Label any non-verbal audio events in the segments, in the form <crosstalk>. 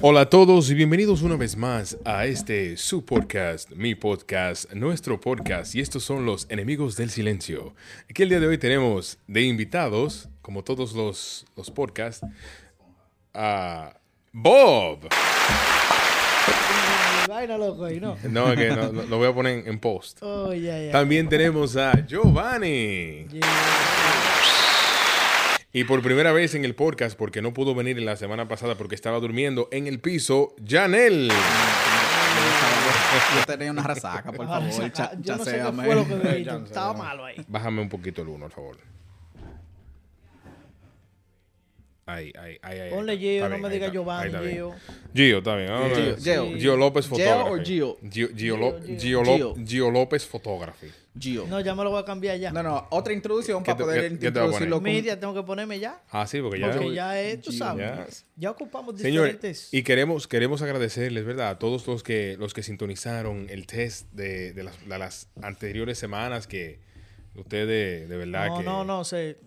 Hola a todos y bienvenidos una vez más a este su podcast, mi podcast, nuestro podcast y estos son los enemigos del silencio. Aquí el día de hoy tenemos de invitados, como todos los, los podcasts, a Bob. Vaina loco ahí, ¿no? No, es que no, no, lo voy a poner en post. Oh. También tenemos a Giovanni. Yeah. Y por primera vez en el podcast, porque no pudo venir en la semana pasada porque estaba durmiendo en el piso, Janel. Yo tenía una resaca, por <laughs> Ah, favor. cha- yo no sé qué fue lo que me. <laughs> Estaba malo ahí. Bájame un poquito el uno, por favor. Ahí, ahí, ahí, ahí. Ponle Gio, no bien, me ahí diga está. Giovanni. Gio. Gio, está bien. Vamos a ver. Gio, Gio. Gio López Gio Fotógrafo. o Gio? Gio, Gio, Gio. Gio Gio. Gio López Photography. Gio. No, ya me lo voy a cambiar ya. No, no, otra introducción ¿Qué para te- poder introducirlo con... Media tengo que ponerme ya. Ah, sí, porque ya. Porque ya es, tú Gio. sabes. Ya. Ya, ocupamos Señores, diferentes. y queremos, queremos agradecerles, ¿verdad? A todos los que, los que sintonizaron el test de, de las, de las anteriores semanas que ustedes, de verdad no, que... no, no, se,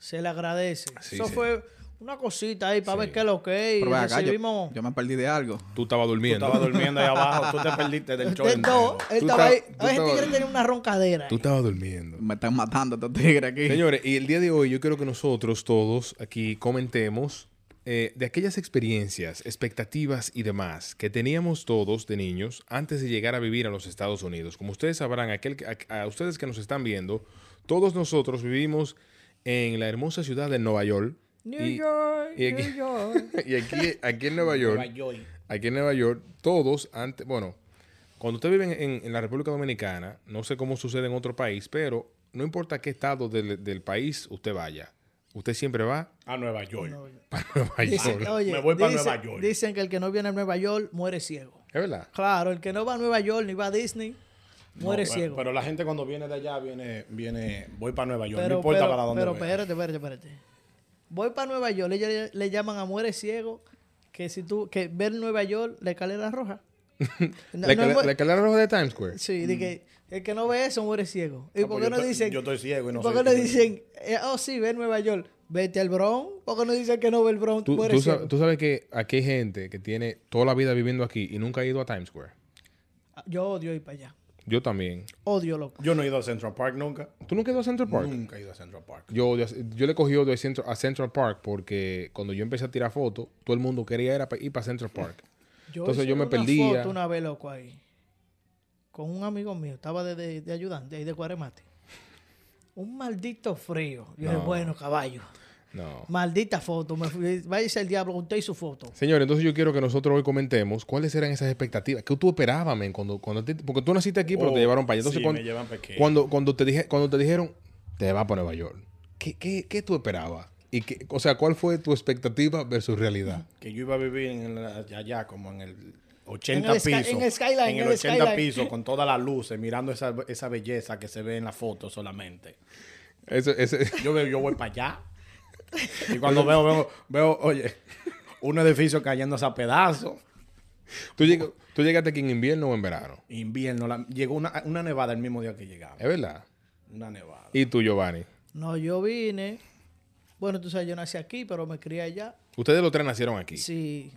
se le agradece. Sí, Eso sí. fue una cosita ahí para Sí. ver qué es lo que es. Y Pero ven acá, yo, recibimos yo me perdí de algo. Tú estabas Tú durmiendo. estabas durmiendo ahí abajo, tú te perdiste del show. de entero. todo. Él Tú estaba estabas- ahí. tú A ese estabas- tigre tenía una roncadera. Tú estabas durmiendo. Me están matando estos tigres aquí. Señores, y el día de hoy yo quiero que nosotros todos aquí comentemos eh, de aquellas experiencias, expectativas y demás que teníamos todos de niños antes de llegar a vivir a los Estados Unidos. Como ustedes sabrán, aquel, que- a, a ustedes que nos están viendo, todos nosotros vivimos en la hermosa ciudad de Nueva York. New y, York, y aquí- New York. <laughs> y aquí, aquí en Nueva York, Nueva York. aquí en Nueva York, todos antes, bueno, cuando usted vive en, en la República Dominicana, no sé cómo sucede en otro país, pero no importa qué estado del, del país usted vaya, usted siempre va A Nueva York. para Nueva Dicen, York. oye, Me voy pa' dicen- Nueva York. Dicen que el que no viene a Nueva York muere ciego. ¿Es verdad? Claro, el que no va a Nueva York ni va a Disney muere No, pero- ciego. Pero la gente cuando viene de allá viene, viene, voy para Nueva York. Pero, no importa pero- para dónde pero espérate, espérate, espérate. Voy para Nueva York, ellos le, le llaman a muere ciego que si tú que ver Nueva York la escalera roja. <laughs> No- la, no escalera- roja de Times Square. Sí, de que el que no ve eso muere ciego. ¿Y Ah, por pues qué yo no estoy- dicen? Yo estoy ciego y no ¿Por qué no dicen, <laughs> eh, oh sí, ve Nueva York, vete al Bronx? ¿Por qué no dicen que no ve el Bronx, Tú, muere tú ciego? sabes, tú sabes que aquí hay gente que tiene toda la vida viviendo aquí y nunca ha ido a Times Square. Yo odio ir para allá. Yo también. Odio, loco. Yo no he ido a Central Park nunca. ¿Tú nunca has ido a Central Park? Nunca he ido a Central Park. Yo, odio- yo le cogí odio a Central, a Central Park porque cuando yo empecé a tirar fotos, todo el mundo quería ir, a, ir para Central Park. <laughs> Yo Entonces yo me una perdía. foto una vez, loco, ahí. Con un amigo mío. Estaba de, de, de ayudante ahí de Cuaremate. Un maldito frío. Yo dije, No. bueno, caballo. No. Maldita foto. Me fui, váyase el diablo, usted y su foto. Señor, entonces yo quiero que nosotros hoy comentemos cuáles eran esas expectativas. ¿Qué tú esperabas, men? Cuando, cuando te- porque tú naciste aquí, pero Oh, te llevaron para allá. Entonces, sí, cuando, me llevan pequeño. cuando, cuando, te dije, cuando te dijeron, te vas para Nueva York, ¿qué, qué, qué tú esperabas? Y qué, o sea, ¿cuál fue tu expectativa versus realidad? Que yo iba a vivir en la- allá como en el 80 En el sky- pisos. en el skyline, En el el 80 skyline. pisos con todas las luces, mirando esa, esa belleza que se ve en la foto solamente. Eso, ese, Yo, veo- yo voy para allá. Y cuando veo, veo, veo, oye, un edificio cayéndose a pedazos. ¿tú, lleg- ¿Tú llegaste aquí en invierno o en verano? Invierno, la- llegó una, una nevada el mismo día que llegamos. ¿Es verdad? Una nevada. ¿Y tú, Giovanni? No, yo vine. Bueno, tú sabes, yo nací aquí, pero me crié allá. Ustedes los tres nacieron aquí. Sí.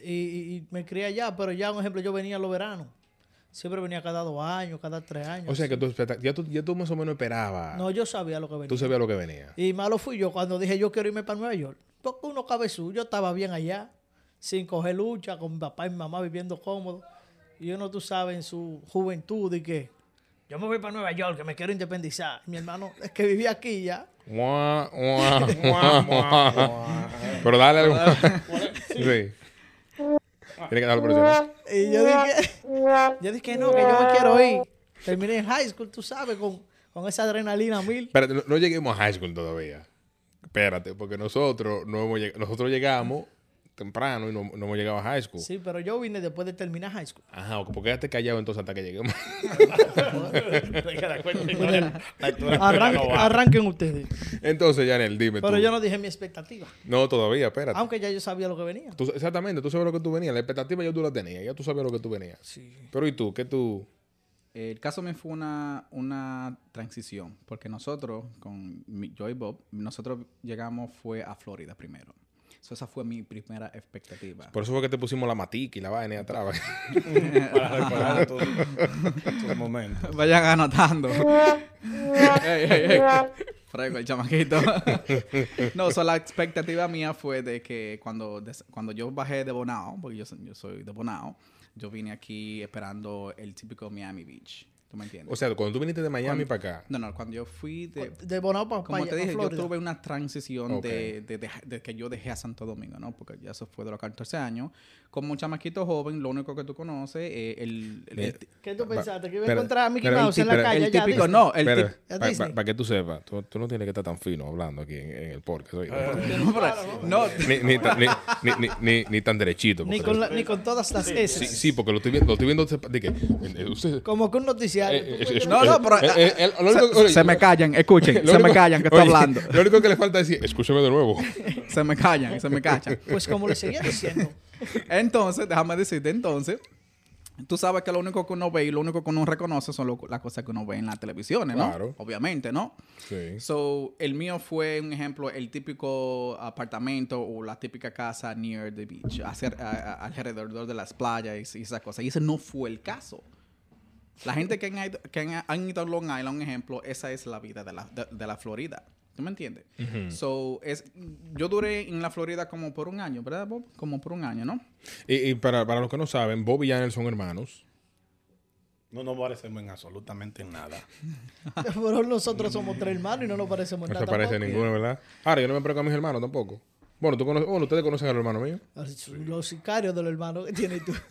Y, y- y me crié allá, pero ya, un ejemplo, yo venía los veranos. Siempre venía cada dos años, cada tres años. O sea, que tú, ya, tú, ya tú más o menos esperabas. No, yo sabía lo que venía. tú sabías lo que venía. Y malo fui yo cuando dije yo quiero irme para Nueva York. Porque uno cabezú, yo estaba bien allá, sin coger lucha, con mi papá y mi mamá viviendo cómodo. Y uno, tú sabes, en su juventud, y que yo me voy para Nueva York, que me quiero independizar. Mi hermano es que vivía aquí ya. Mua, mua, <laughs> Mua. Pero dale algo. <laughs> sí. Tiene que darlo por encima. Y yo dije, <laughs> <laughs> yo dije que no, que yo me quiero ir. Terminé en high school, tú sabes, con, con esa adrenalina mil. Espérate, no, no lleguemos a high school todavía. Espérate, porque nosotros no hemos lleg- nosotros llegamos temprano y no, no hemos llegado a high school. Sí, pero yo vine después de terminar high school. Ajá, ¿por qué quedaste callado entonces hasta que lleguemos? <laughs> Arranquen, arranquen ustedes. entonces, Janel, dime Pero tú. yo no dije mi expectativa. No, todavía, espérate. Aunque ya yo sabía lo que venía. Tú- exactamente, tú sabes lo que tú venías. La expectativa ya tú la tenías. Ya tú sabías lo que tú venías. Sí. Pero ¿y tú? ¿Qué tú? El caso me fue una, una transición, porque nosotros, con mi- yo y Bob, nosotros llegamos fue a Florida primero. So, esa fue mi primera expectativa. Por eso fue que te pusimos la matica y la vaina ahí atrás. <laughs> Para recordar tus momentos. Vayan anotando. <laughs> ey, ey, ey. <laughs> Frego el chamaquito. no, so, la expectativa mía fue de que cuando, des- cuando yo bajé de Bonao, porque yo, soy- yo soy de Bonao, yo vine aquí esperando el típico Miami Beach. ¿Tú me entiendes? o sea, cuando tú viniste de Miami Cuando- para acá, no, no, cuando yo fui de... De Bonao para Como te dije, yo tuve una transición de, de, de- de que yo dejé a Santo Domingo, ¿no? Porque ya eso fue de los 14 años. Como un chamaquito joven, lo único que tú conoces es el... el- el- ¿Qué tú pensaste? ¿Que iba a encontrar a Mickey Mouse en la calle? el típico, no, el ¿A para que tú sepas, tú, tú no tienes que estar tan fino hablando aquí en, en el podcast. oye. No, pero- no, ni, ni, tan- derechito. Ni con, la- ni con todas las S. sí, sí, porque lo estoy viendo. Lo estoy viendo de que, usted- Como que un noticiario. Eh, eh, eh, No, no, pero- eh, lo único- se, oye, se me callan, escuchen, lo se me único- callan que estoy oye, hablando. <laughs> Lo único que le falta es decir, escúchame de nuevo. <laughs> Se me callan, se me cachan. Pues como le seguía diciendo. <laughs> Entonces, déjame decirte, entonces, tú sabes que lo único que uno ve y lo único que uno reconoce son lo- las cosas que uno ve en las televisiones, ¿no? Claro. Obviamente, ¿no? Sí. So, el mío fue un ejemplo, el típico apartamento o la típica casa near the beach, hacer, a- a- alrededor de las playas y, esas cosas. Y ese no fue el caso. La gente que han, ido- que han, han ido a Long Island, un ejemplo, esa es la vida de la, de, de la Florida. ¿Tú me entiendes? So, es, yo duré en la Florida como por un año, ¿verdad, Bob? Como por un año, ¿no? Y, y para, para los que no saben, Bob y Janel son hermanos. No nos parecemos en absolutamente nada. <laughs> Pero nosotros somos tres hermanos y no nos parecemos en No nada. se parece a tampoco. ninguno, ¿verdad? Ahora, yo no me parezco a mis hermanos tampoco. Bueno, tú conoces, bueno, ustedes conocen al hermano mío. Los sicarios de los hermanos que tienes tú. <laughs>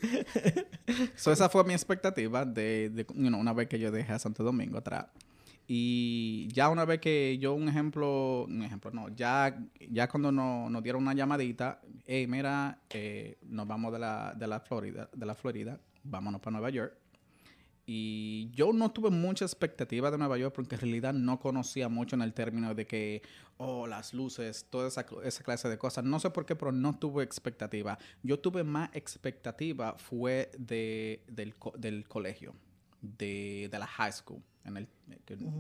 So, esa fue mi expectativa de, de you know, una vez que yo dejé a Santo Domingo atrás. Y ya una vez que yo, un ejemplo, un ejemplo, no, ya, ya cuando nos, nos dieron una llamadita, hey, mira, eh, nos vamos de la, de la Florida, de la Florida, vámonos para Nueva York. Y yo no tuve mucha expectativa de Nueva York porque en realidad no conocía mucho en el término de que, oh, las luces, toda esa, esa clase de cosas. No sé por qué, pero no tuve expectativa. Yo tuve más expectativa fue de, del, del colegio, de, de la high school, en el,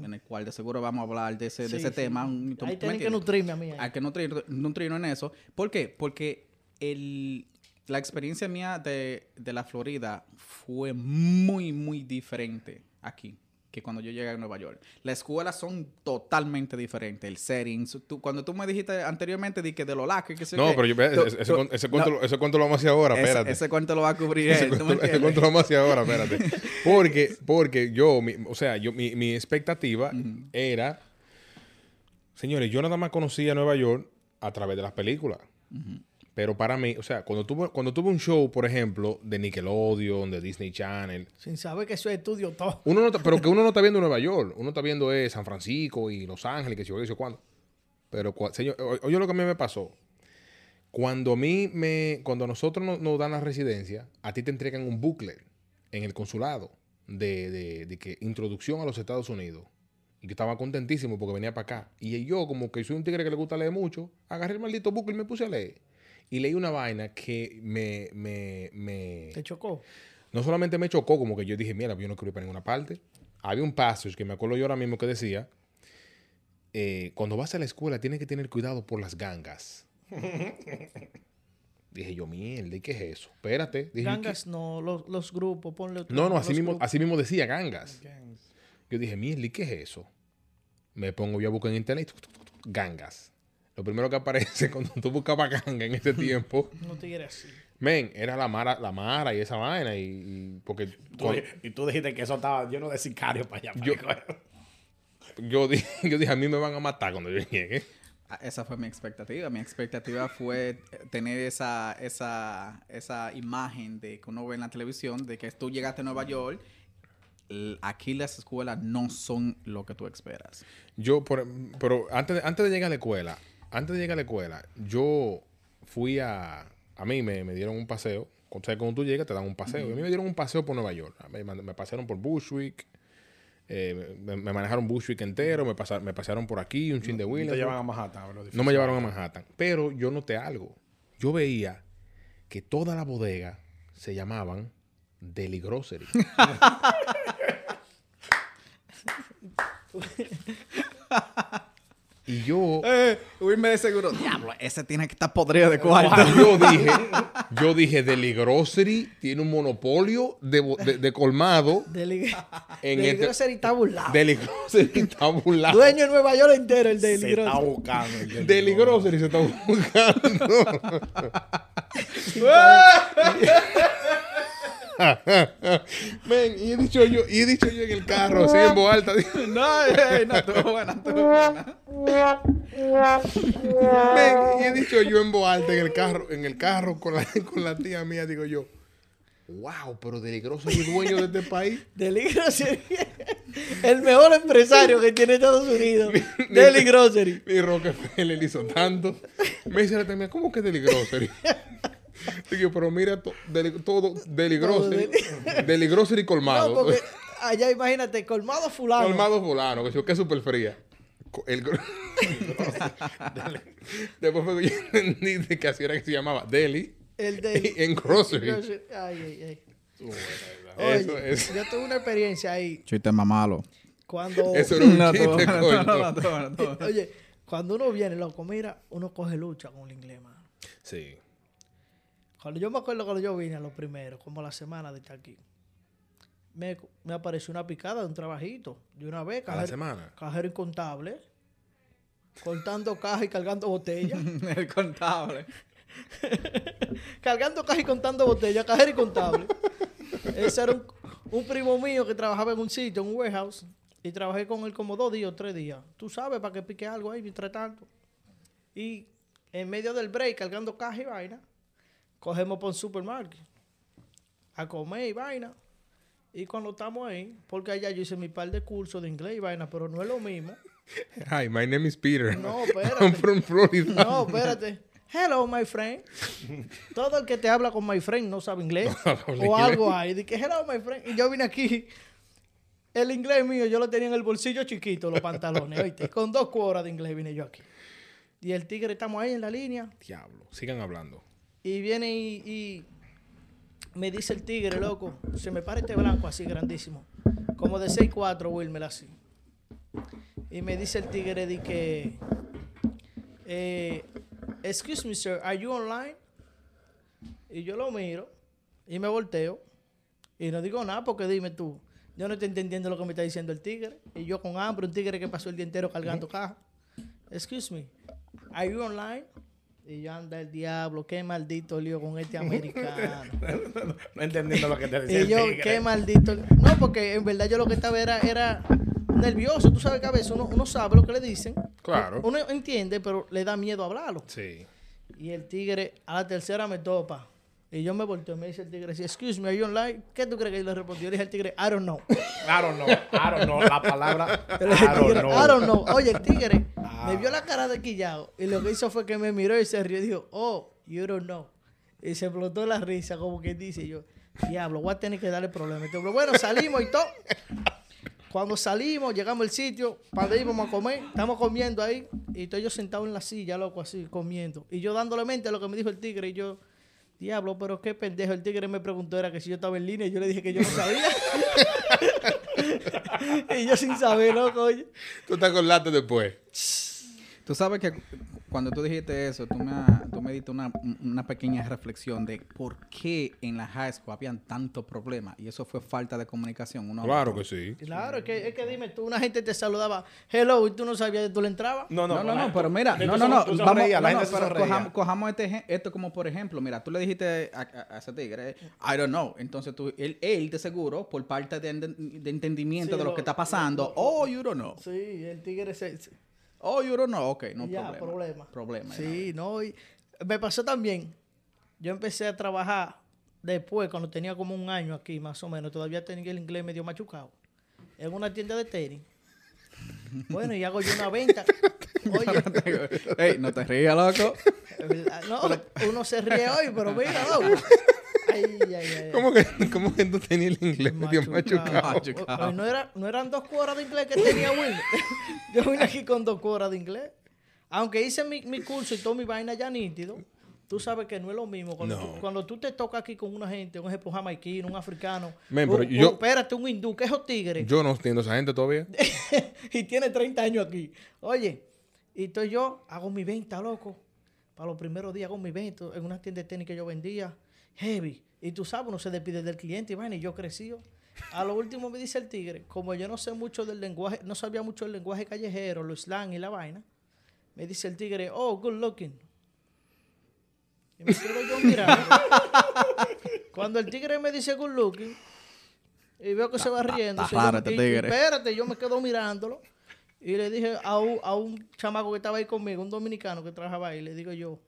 en el cual de seguro vamos a hablar de ese, de ese sí. tema. un- ¿tú- Ahí tienen que nutrirme a mí. Hay que nutrir, nutrirnos en eso. ¿Por qué? Porque el, la experiencia mía de, de la Florida fue muy, muy diferente aquí que cuando yo llegué a Nueva York. Las escuelas son totalmente diferentes. El setting. tú- cuando tú me dijiste anteriormente de que de los lacos, que No, qué, pero yo, tú- ese, ese tú- cuento- ese cuento, lo- ese cuento lo vamos a hacer ahora, espérate. Ese cuento lo va a cubrir Ese cuento lo vamos a hacer ahora, espérate. <laughs> Porque, porque yo, mi- o sea, yo, mi, mi expectativa era, señores, yo nada más conocía Nueva York a través de las películas. Pero para mí, o sea, cuando tuve, cuando tuve un show, por ejemplo, de Nickelodeon, de Disney Channel, Sin saber que eso es estudio todo. uno no pero que uno no está viendo Nueva <laughs> York, uno está viendo es San Francisco y Los Ángeles, que yo sé cuándo. Pero, señor, oye lo que a mí me pasó. Cuando a mí me, cuando a nosotros nos, nos dan la residencia, a ti te entregan un booklet en el consulado de, de- de que introducción a los Estados Unidos. Y que estaba contentísimo porque venía para acá. Y yo, como que soy un tigre que le gusta leer mucho, agarré el maldito booklet y me puse a leer. Y leí una vaina que me, me, me, Te chocó. no solamente me chocó, como que yo dije, mira, yo no quiero ir para ninguna parte. Había un passage que me acuerdo yo ahora mismo que decía, eh, cuando vas a la escuela tienes que tener cuidado por las gangas. <laughs> dije yo, mierda, ¿y qué es eso? Espérate. Dije, Gangas no, los, los grupos, ponle otro No, no, así mismo, grupos. así mismo decía gangas. Yo dije, mierda, ¿y qué es eso? Me pongo yo a buscar en internet, gangas. Lo primero que aparece <laughs> cuando tú buscabas ganga en ese tiempo, <laughs> No te quieres así. men, era la mara, la mara y esa vaina. Y, y porque Tú di- y tú dijiste que eso estaba lleno de sicarios para allá. Yo- <laughs> yo, dije, yo dije, a mí me van a matar cuando yo llegue. Ah, Esa fue mi expectativa. Mi expectativa fue tener esa, esa, esa imagen de que uno ve en la televisión de que tú llegaste a Nueva York. Aquí las escuelas no son lo que tú esperas. Yo, por- pero antes de, antes de llegar a la escuela, antes de llegar a la escuela, yo fui a, a mí me, me dieron un paseo. O sea, cuando tú llegas te dan un paseo. Y a mí me dieron un paseo por Nueva York. Me, me pasearon por Bushwick. eh, me, me manejaron Bushwick entero. Me, pasa- me pasearon por aquí, un chin de No Williams. te llevan a Manhattan. bro, No me llevaron a Manhattan. Pero yo noté algo. Yo veía que toda la bodega se llamaban Deli Grocery. <laughs> <laughs> Y yo, Eh, Wilmer de seguro, diablo, ese tiene que estar podrido de cuarto. yo dije, <laughs> yo dije, Deli Grocery tiene un monopolio de, de- de colmado. Deli, En Deli este- Grocery está burlado. Deli Grocery está burlado. Dueño de Nueva York entero, el Deli Se está Grocery. buscando. el del- Deli Grocery se está buscando. <laughs> <laughs> <laughs> Men, y he dicho yo, y he dicho yo en el carro, así en voz alta. no, eh, no estuvo buena, estuvo buena. <laughs> Men, y he dicho yo en voz alta en el carro, en el carro con la, <laughs> con la tía mía, digo yo, wow, pero Deli Grocery es dueño de este país. Deli Grocery. el mejor empresario que tiene Estados Unidos. Deli Grocery. Y Rockefeller hizo tanto. Me dice la tía mía, ¿cómo que Deli Grocery? <laughs> Digo, pero mira to- deli- todo Deli <laughs> Todo Grocery. Deli Grocery colmado. No, porque allá imagínate, colmado fulano. Colmado fulano, que, que es súper fría. El <laughs> Después fue que yo entendí de que así era que se llamaba Deli El de en Grocery. Ay, ay, ay. Eso Oye, es. yo tuve una experiencia ahí Chiste más malo. cuando. Eso era un No, chiste, buena. Oye, cuando uno viene, loco, mira, uno coge lucha con el inglés, mano. Sí. Cuando yo me acuerdo cuando yo vine a los primeros, como la semana de estar aquí, me, me apareció una picada de un trabajito. De una vez, A la cajero, semana. cajero incontable, cortando caja y cargando botellas. <laughs> El contable. <laughs> cargando caja y contando botellas, cajero y contable. Ese era un, un primo mío que trabajaba en un sitio, en un warehouse, y trabajé con él como dos días o tres días. Tú sabes, para que pique algo ahí mientras tanto. Y en medio del break, cargando caja y vaina, cogemos por un supermarket a comer y vaina. Y cuando estamos ahí, porque allá yo hice mi par de cursos de inglés y vaina, pero no es lo mismo. <laughs> Hi, my name is Peter. No, <laughs> I'm espérate. from Florida. No, espérate. Hello, my friend. Todo el que te habla con my friend no sabe inglés. <laughs> O algo ahí. Que hello, my friend. Y yo vine aquí. El inglés mío, yo lo tenía en el bolsillo chiquito, los pantalones. ¿oíste? Con dos cuoras de inglés vine yo aquí. Y el tigre, estamos ahí en la línea. Diablo. Sigan hablando. Y viene y, y me dice el tigre, loco, se me para este blanco así grandísimo, como de 6'4 Wilmer así. Y me dice el tigre de que, eh, excuse me sir, are you online? Y yo lo miro y me volteo y no digo nada porque dime tú, yo no estoy entendiendo lo que me está diciendo el tigre. Y yo con hambre, un tigre que pasó el día entero cargando caja. Excuse me, are you online? Y yo anda el diablo, qué maldito lío con este <laughs> americano. No entendiendo lo que te decía. y yo, tigre. qué maldito. No, porque en verdad yo lo que estaba era, era nervioso. Tú sabes que a veces uno, uno sabe lo que le dicen. Claro. Uno entiende, pero le da miedo hablarlo. Sí. Y el tigre a la tercera me topa. Y yo me volteo y me dice el tigre, excuse me, are you online? ¿Qué tú crees que yo le respondí? Yo le dije al tigre, I don't know. I don't know. I don't know. La palabra. <laughs> I don't know. I don't know. Oye, el tigre. Me vio la cara de quillado y lo que hizo fue que me miró y se rió y dijo, oh, you don't know. Y se explotó la risa, como que dice y yo, diablo, voy a tener que darle problema. Entonces, pero bueno, salimos y todo. Cuando salimos, llegamos al sitio, para donde íbamos a comer, estamos comiendo ahí, y estoy yo sentado en la silla, loco, así, comiendo. Y yo dándole mente a lo que me dijo el tigre, y yo, diablo, pero qué pendejo. El tigre me preguntó, era que si yo estaba en línea, y yo le dije que yo no sabía. <laughs> <laughs> y yo sin saber, loco, oye. Tú te acordaste después. Tú sabes que cuando tú dijiste eso, tú me, tú me diste una, una pequeña reflexión de por qué en la high school habían tantos problemas. Y eso fue falta de comunicación. uno Claro otro. que sí. Claro, es que, es que dime tú, una gente te saludaba, hello, y tú no sabías de tú le entrabas. No, No, no, no, no, pero mira, no, no, no, vamos, no, pero cojamos, cojamos este, esto como por ejemplo, mira, tú le dijiste a, a- a ese tigre, I don't know, entonces tú, él, él de seguro, por parte de, de entendimiento Sí, de lo, lo- que está pasando, lo- oh, you don't know, Sí, el tigre se... se- oh, you don't know, ok, no ya, problema. problema. Problema. Sí, no, y me pasó también. Yo empecé a trabajar después, cuando tenía como un año aquí, más o menos. Todavía tenía el inglés medio machucado. En una tienda de tenis. Bueno, y hago yo una venta. <laughs> Oye, Ey, no te rías, loco. no, uno se ríe hoy, pero mira, loco. <laughs> Ay, ay, ay, ay. ¿Cómo que, cómo que tú tenías el inglés Machucado. machucado? No, era, no eran dos cuoras de inglés que tenía Wilmer. <laughs> Yo vine aquí con dos cuoras de inglés. Aunque hice mi, mi curso y toda mi vaina ya nítido, Tú sabes que no es lo mismo cuando, No. tú, cuando tú te tocas aquí con una gente, un ejemplo jamaiquino, un africano, un- pero un- yo- espérate, un hindú, que esos tigres, Yo no entiendo a esa gente todavía. <laughs> y tiene 30 años aquí. Oye, y entonces yo hago mi venta, loco. Para los primeros días hago mi venta en una tienda de tenis que yo vendía, heavy. Y tú sabes, uno se despide del cliente y y yo crecí. A lo último me dice el tigre, como yo no sé mucho del lenguaje, no sabía mucho del lenguaje callejero, los slang y la vaina, me dice el tigre, oh, good looking. Y me quedo yo mirando. <laughs> Cuando el tigre me dice good looking, y veo que se va riendo. raro este y- y tigre. Espérate, yo me quedo mirándolo. Y le dije a un, a un chamaco que estaba ahí conmigo, un dominicano que trabajaba ahí, le digo yo,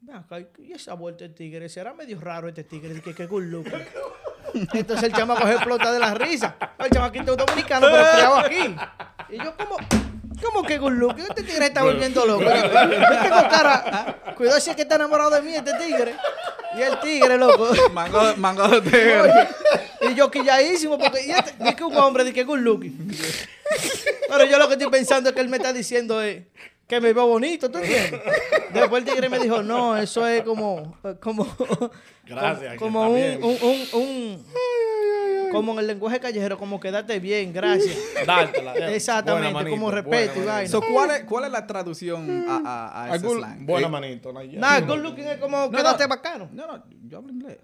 "Ven acá, ¿y esa vuelta el tigre? Será medio raro este tigre, que qué good looking. <laughs> Entonces el chamaco se explota de la risa. El chamaquito es dominicano, pero criado aquí. Y yo como, ¿cómo que good looking? Este tigre está volviendo loco. Yo, yo tengo cara, cuidado si es que está enamorado de mí este tigre. Y el tigre, loco. Mango, mango de tigre. Oye, y yo quilladísimo porque y este, que un hombre de que good looking. Pero yo lo que estoy pensando es que él me está diciendo es que me veo bonito, ¿tú entiendes? Después el tigre me dijo, no, eso es como, como, Gracias, como está un, un, un, un- como en el lenguaje callejero, como quédate bien, gracias. <laughs> Dártela. Exactamente, Buena como respeto y buena. So, ¿cuál, es, ¿Cuál es la traducción a, a, a ese Algún- slang? Buena Eh, manito. no. Nada, good looking es como No, quédate no. bacano. No, no, yo hablo inglés.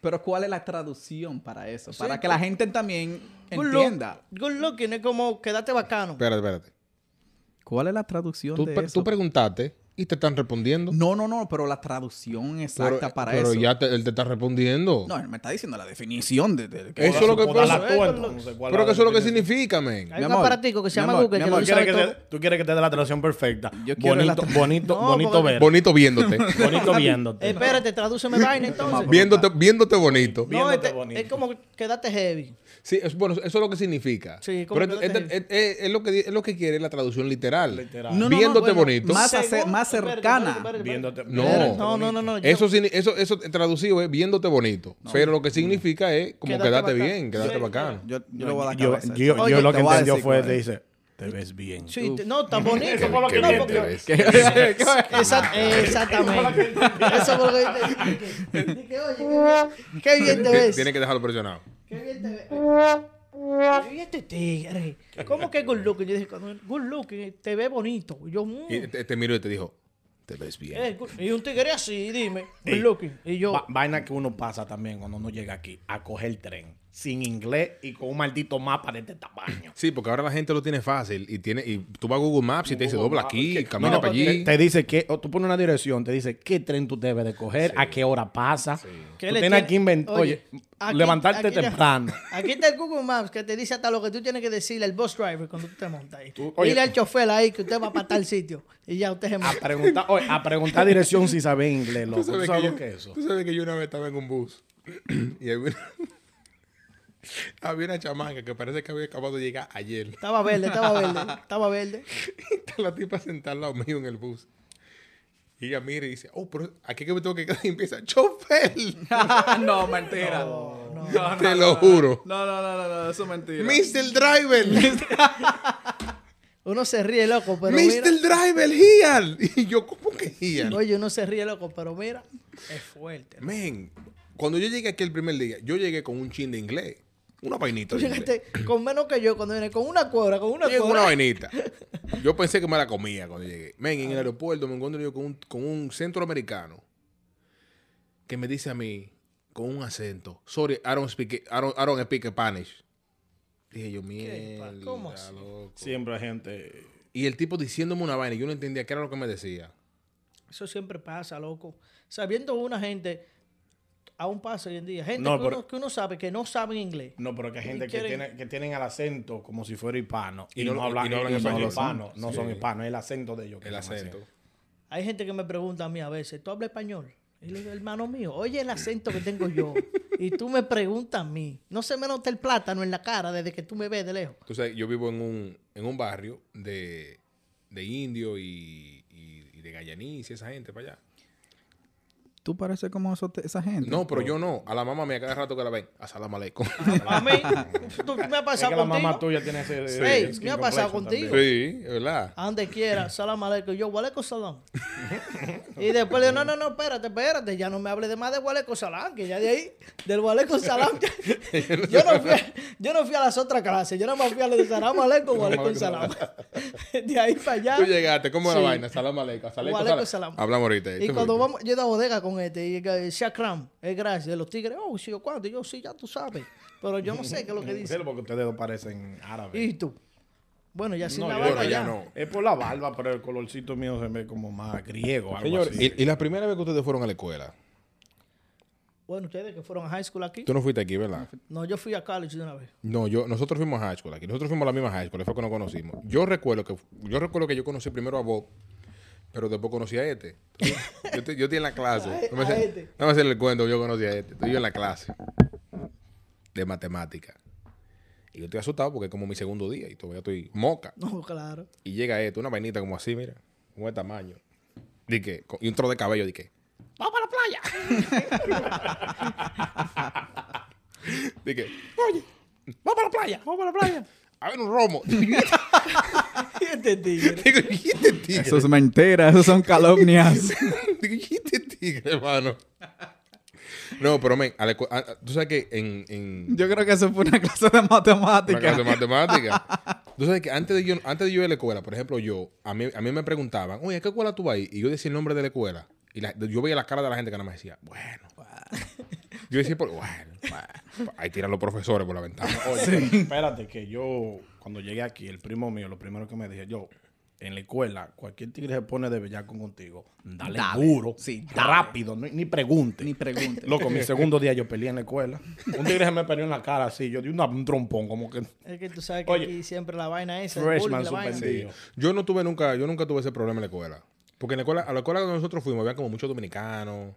Pero ¿cuál es la traducción para eso? Para que la gente también Good, look- entienda. good looking es como quédate bacano. Espérate, espérate. ¿Cuál es la traducción Tú, de eso? tú preguntaste y te están respondiendo. No, no, no, pero la traducción exacta pero, para pero eso. ya te- él te está respondiendo. No, él me está diciendo la definición de, de- de- Eso es lo que- dala pero- tú, eh, entonces, ¿cuál pero que eso es lo que significa, men. Hay un amor, aparatico que se llama amor, Google mi que amor, lo ¿Quieres que te- tú quieres que te dé la traducción perfecta. Yo quiero bonito, la- bonito, No, bonito porque- ver. Bonito viéndote. <laughs> bonito viéndote. Espérate, tradúceme vaina entonces. viéndote, viéndote bonito. No, Viéndote bonito. es como quédate heavy. Sí, es, bueno, eso es lo que significa. Sí, como Pero que es, no te- es- es- es lo que, es lo que quiere la traducción literal. Literal. No, no, no, viéndote bueno, bonito. Más, ace- más cercana. Viéndote, No. viéndote No, no, no, Eso, signi- eso, eso traducido es viéndote bonito. Pero lo que significa es como Quédate bien, quédate Sí, bacano. Yo, yo Yo, le voy a dar yo, yo- lo que entendió fue, te dice, te ves bien. Sí, te- no, está <laughs> bonito. Qué no, bien porque- te ves. Exact- <laughs> exactamente. <laughs> Eso fue lo que dije. Dije, oye, qué, bien te ves. Tiene que dejarlo presionado. Qué bien te ves. Y este tigre. ¿Cómo que good looking? Yo dije, good looking, te ve bonito. Yo, mm, Y te, te miró y te dijo, te ves bien. eh, y un tigre así, dime, good looking. Y yo, Va- vaina que uno pasa también cuando uno llega aquí a coger tren sin inglés y con un maldito mapa de este tamaño. Sí, porque ahora la gente lo tiene fácil y tiene y tú vas a Google Maps y te dice dobla Maps, aquí, que- camina no, para allí. te dice que, o tú pones una dirección, te dice qué tren tú debes de coger, a qué hora pasa. ¿qué Tú le tienes tiene- que inventar, oye, aquí- levantarte aquí temprano. <laughs> Aquí está el Google Maps que te dice hasta lo que tú tienes que decirle al bus driver cuando tú te montas ahí. oye- Dile al chofer ahí que usted va para tal sitio y ya usted se A preguntar, oye, a preguntar dirección si sabe inglés, loco. ¿Tú sabes, que yo, que eso? tú sabes que yo una vez estaba en un bus <clears throat> y había una, <laughs> había una chamaca que parece que había acabado de llegar ayer. Estaba verde, estaba verde, <laughs> estaba verde. Y está la tipa sentada al lado mío en el bus. Y ella mira y dice, oh, pero aquí que me tengo que quedar <laughs> y empieza, chofer. no, mentira. No, Te lo juro. No, no, no, no, no, eso es mentira. Mr. Driver. Uno se ríe loco, pero Mr. mira. Driver, here. Y yo, ¿cómo que here? Oye, uno se ríe loco, pero mira, es fuerte. Men, cuando yo llegué aquí el primer día, yo llegué con un chin de inglés. Una vainita Tú llegaste con menos que yo cuando vine, con una cuadra, con una con una cuadra. vainita. <laughs> Yo pensé que me la comía cuando llegué. Men, en el aeropuerto me encuentro yo con un, con un centroamericano que me dice a mí, con un acento, sorry, I don't speak, I don't, I don't speak Spanish. Dije yo, mierda, ¿Cómo así? loco". Siempre hay gente. Y el tipo diciéndome una vaina y yo no entendía qué era lo que me decía. Eso siempre pasa, loco. Sabiendo una gente, aún pasa hoy en día, gente No, que, pero- uno, que uno sabe que no saben inglés. No, pero que hay gente que, tiene, que tienen el acento como si fuera hispano. Y Y, no no, lo- hablan, y no hablan y español. hispanos. No Sí. son hispanos, es el acento de ellos. que El acento. Hay gente que me pregunta a mí a veces, ¿tú hablas español? Y le digo, hermano mío, oye el acento que tengo yo. y tú me preguntas a mí. No se me nota el plátano en la cara desde que tú me ves de lejos. Tú sabes, yo vivo en un, en un barrio de, de indio y, y- y de Gayanís y esa gente para allá. Tú pareces como eso- esa gente. No, pero yo no. A la mamá mía cada rato que la ven. Asalamu alaikum. A mí, <laughs> tú, me ha Es pasado que la mamá contigo. tuya tiene ese... Sí, ese me ha pasado contigo. también. sí, verdad. A donde quiera, <laughs> salam aleikum. Yo, Waleco salam. <laughs> y después le digo, no, no, no, espérate, espérate. Ya no me hable de más de Waleco salam, que ya de ahí, del Waleco salam. yo, no fui a, yo no fui a las otras clases. Yo nada más fui a la de salam aleikum, Waleco salam. de ahí para allá. Tú llegaste, ¿cómo Sí. la vaina? Salam alaikum. Salam. Hablamos ahorita. Y Tú cuando vamos, yo he dado bodega con este, y que Shakram, es gracias, de los tigres, oh, sí, yo cuánto, Y yo sí, ya tú sabes. Pero yo no sé qué es lo que dice. Porque ustedes dos parecen árabes. ¿Y tú? Bueno, ya sin No, la barba bueno, ya ya. no. Es por la barba, pero el colorcito mío se ve como más griego, algo Señor, así. y, y la primera vez que ustedes fueron a la escuela, Bueno, ustedes que fueron a high school aquí. tú no fuiste aquí, ¿verdad? No, yo fui a college de una vez. No, yo, nosotros fuimos a high school aquí. Nosotros fuimos a la misma high school, fue que nos conocimos. Yo recuerdo que, yo recuerdo que yo conocí primero a Bob, pero después conocí a este. Yo, te- yo estoy en la clase. No me, sé- este. no me hacer el cuento, yo conocí a este. Estoy yo en la clase de matemática. Y yo estoy asustado porque es como mi segundo día y todavía estoy moca. No, claro. Y llega esto, una vainita como así, mira, como de tamaño. Di que, con- y un tro de cabello, di que, ¡vamos a la playa! <laughs> di que, oye, vamos a la playa, vamos a la playa. <laughs> A ver un romo. <laughs> <laughs> <laughs> Digo, Y este tigre. ¿y este tigre? Eso es mentira, eso son calumnias. Digo, ¿y este tigre, hermano? No, pero, men, tú sabes que en, en Yo creo que eso fue una clase de una matemáticas. clase de matemática, <laughs> tú sabes que antes de, yo, antes de yo ir a la escuela, por ejemplo, yo, a mí, a mí me preguntaban, oye, ¿a qué escuela tú vas? Y yo decía el nombre de la escuela. Y la- yo veía la cara de la gente que nada más decía, bueno. Yo decía, por- bueno, bueno. Ahí tiran los profesores por la ventana. Oye, espérate, que yo, cuando llegué aquí, el primo mío, lo primero que me dije, yo, en la escuela, cualquier tigre se pone de bellaco contigo, dale, Dale. duro, Sí, dale. rápido, ni, ni pregunte. Ni pregunte. Loco, mi segundo día yo peleé en la escuela. Un tigre se me peleó en la cara así, yo di una- un trompón, como que Es que tú sabes que Oye, aquí siempre la vaina esa. el freshman suspendido. Yo no tuve nunca, yo nunca tuve ese problema en la escuela. Porque en la escuela, a la escuela donde nosotros fuimos, había como muchos dominicanos.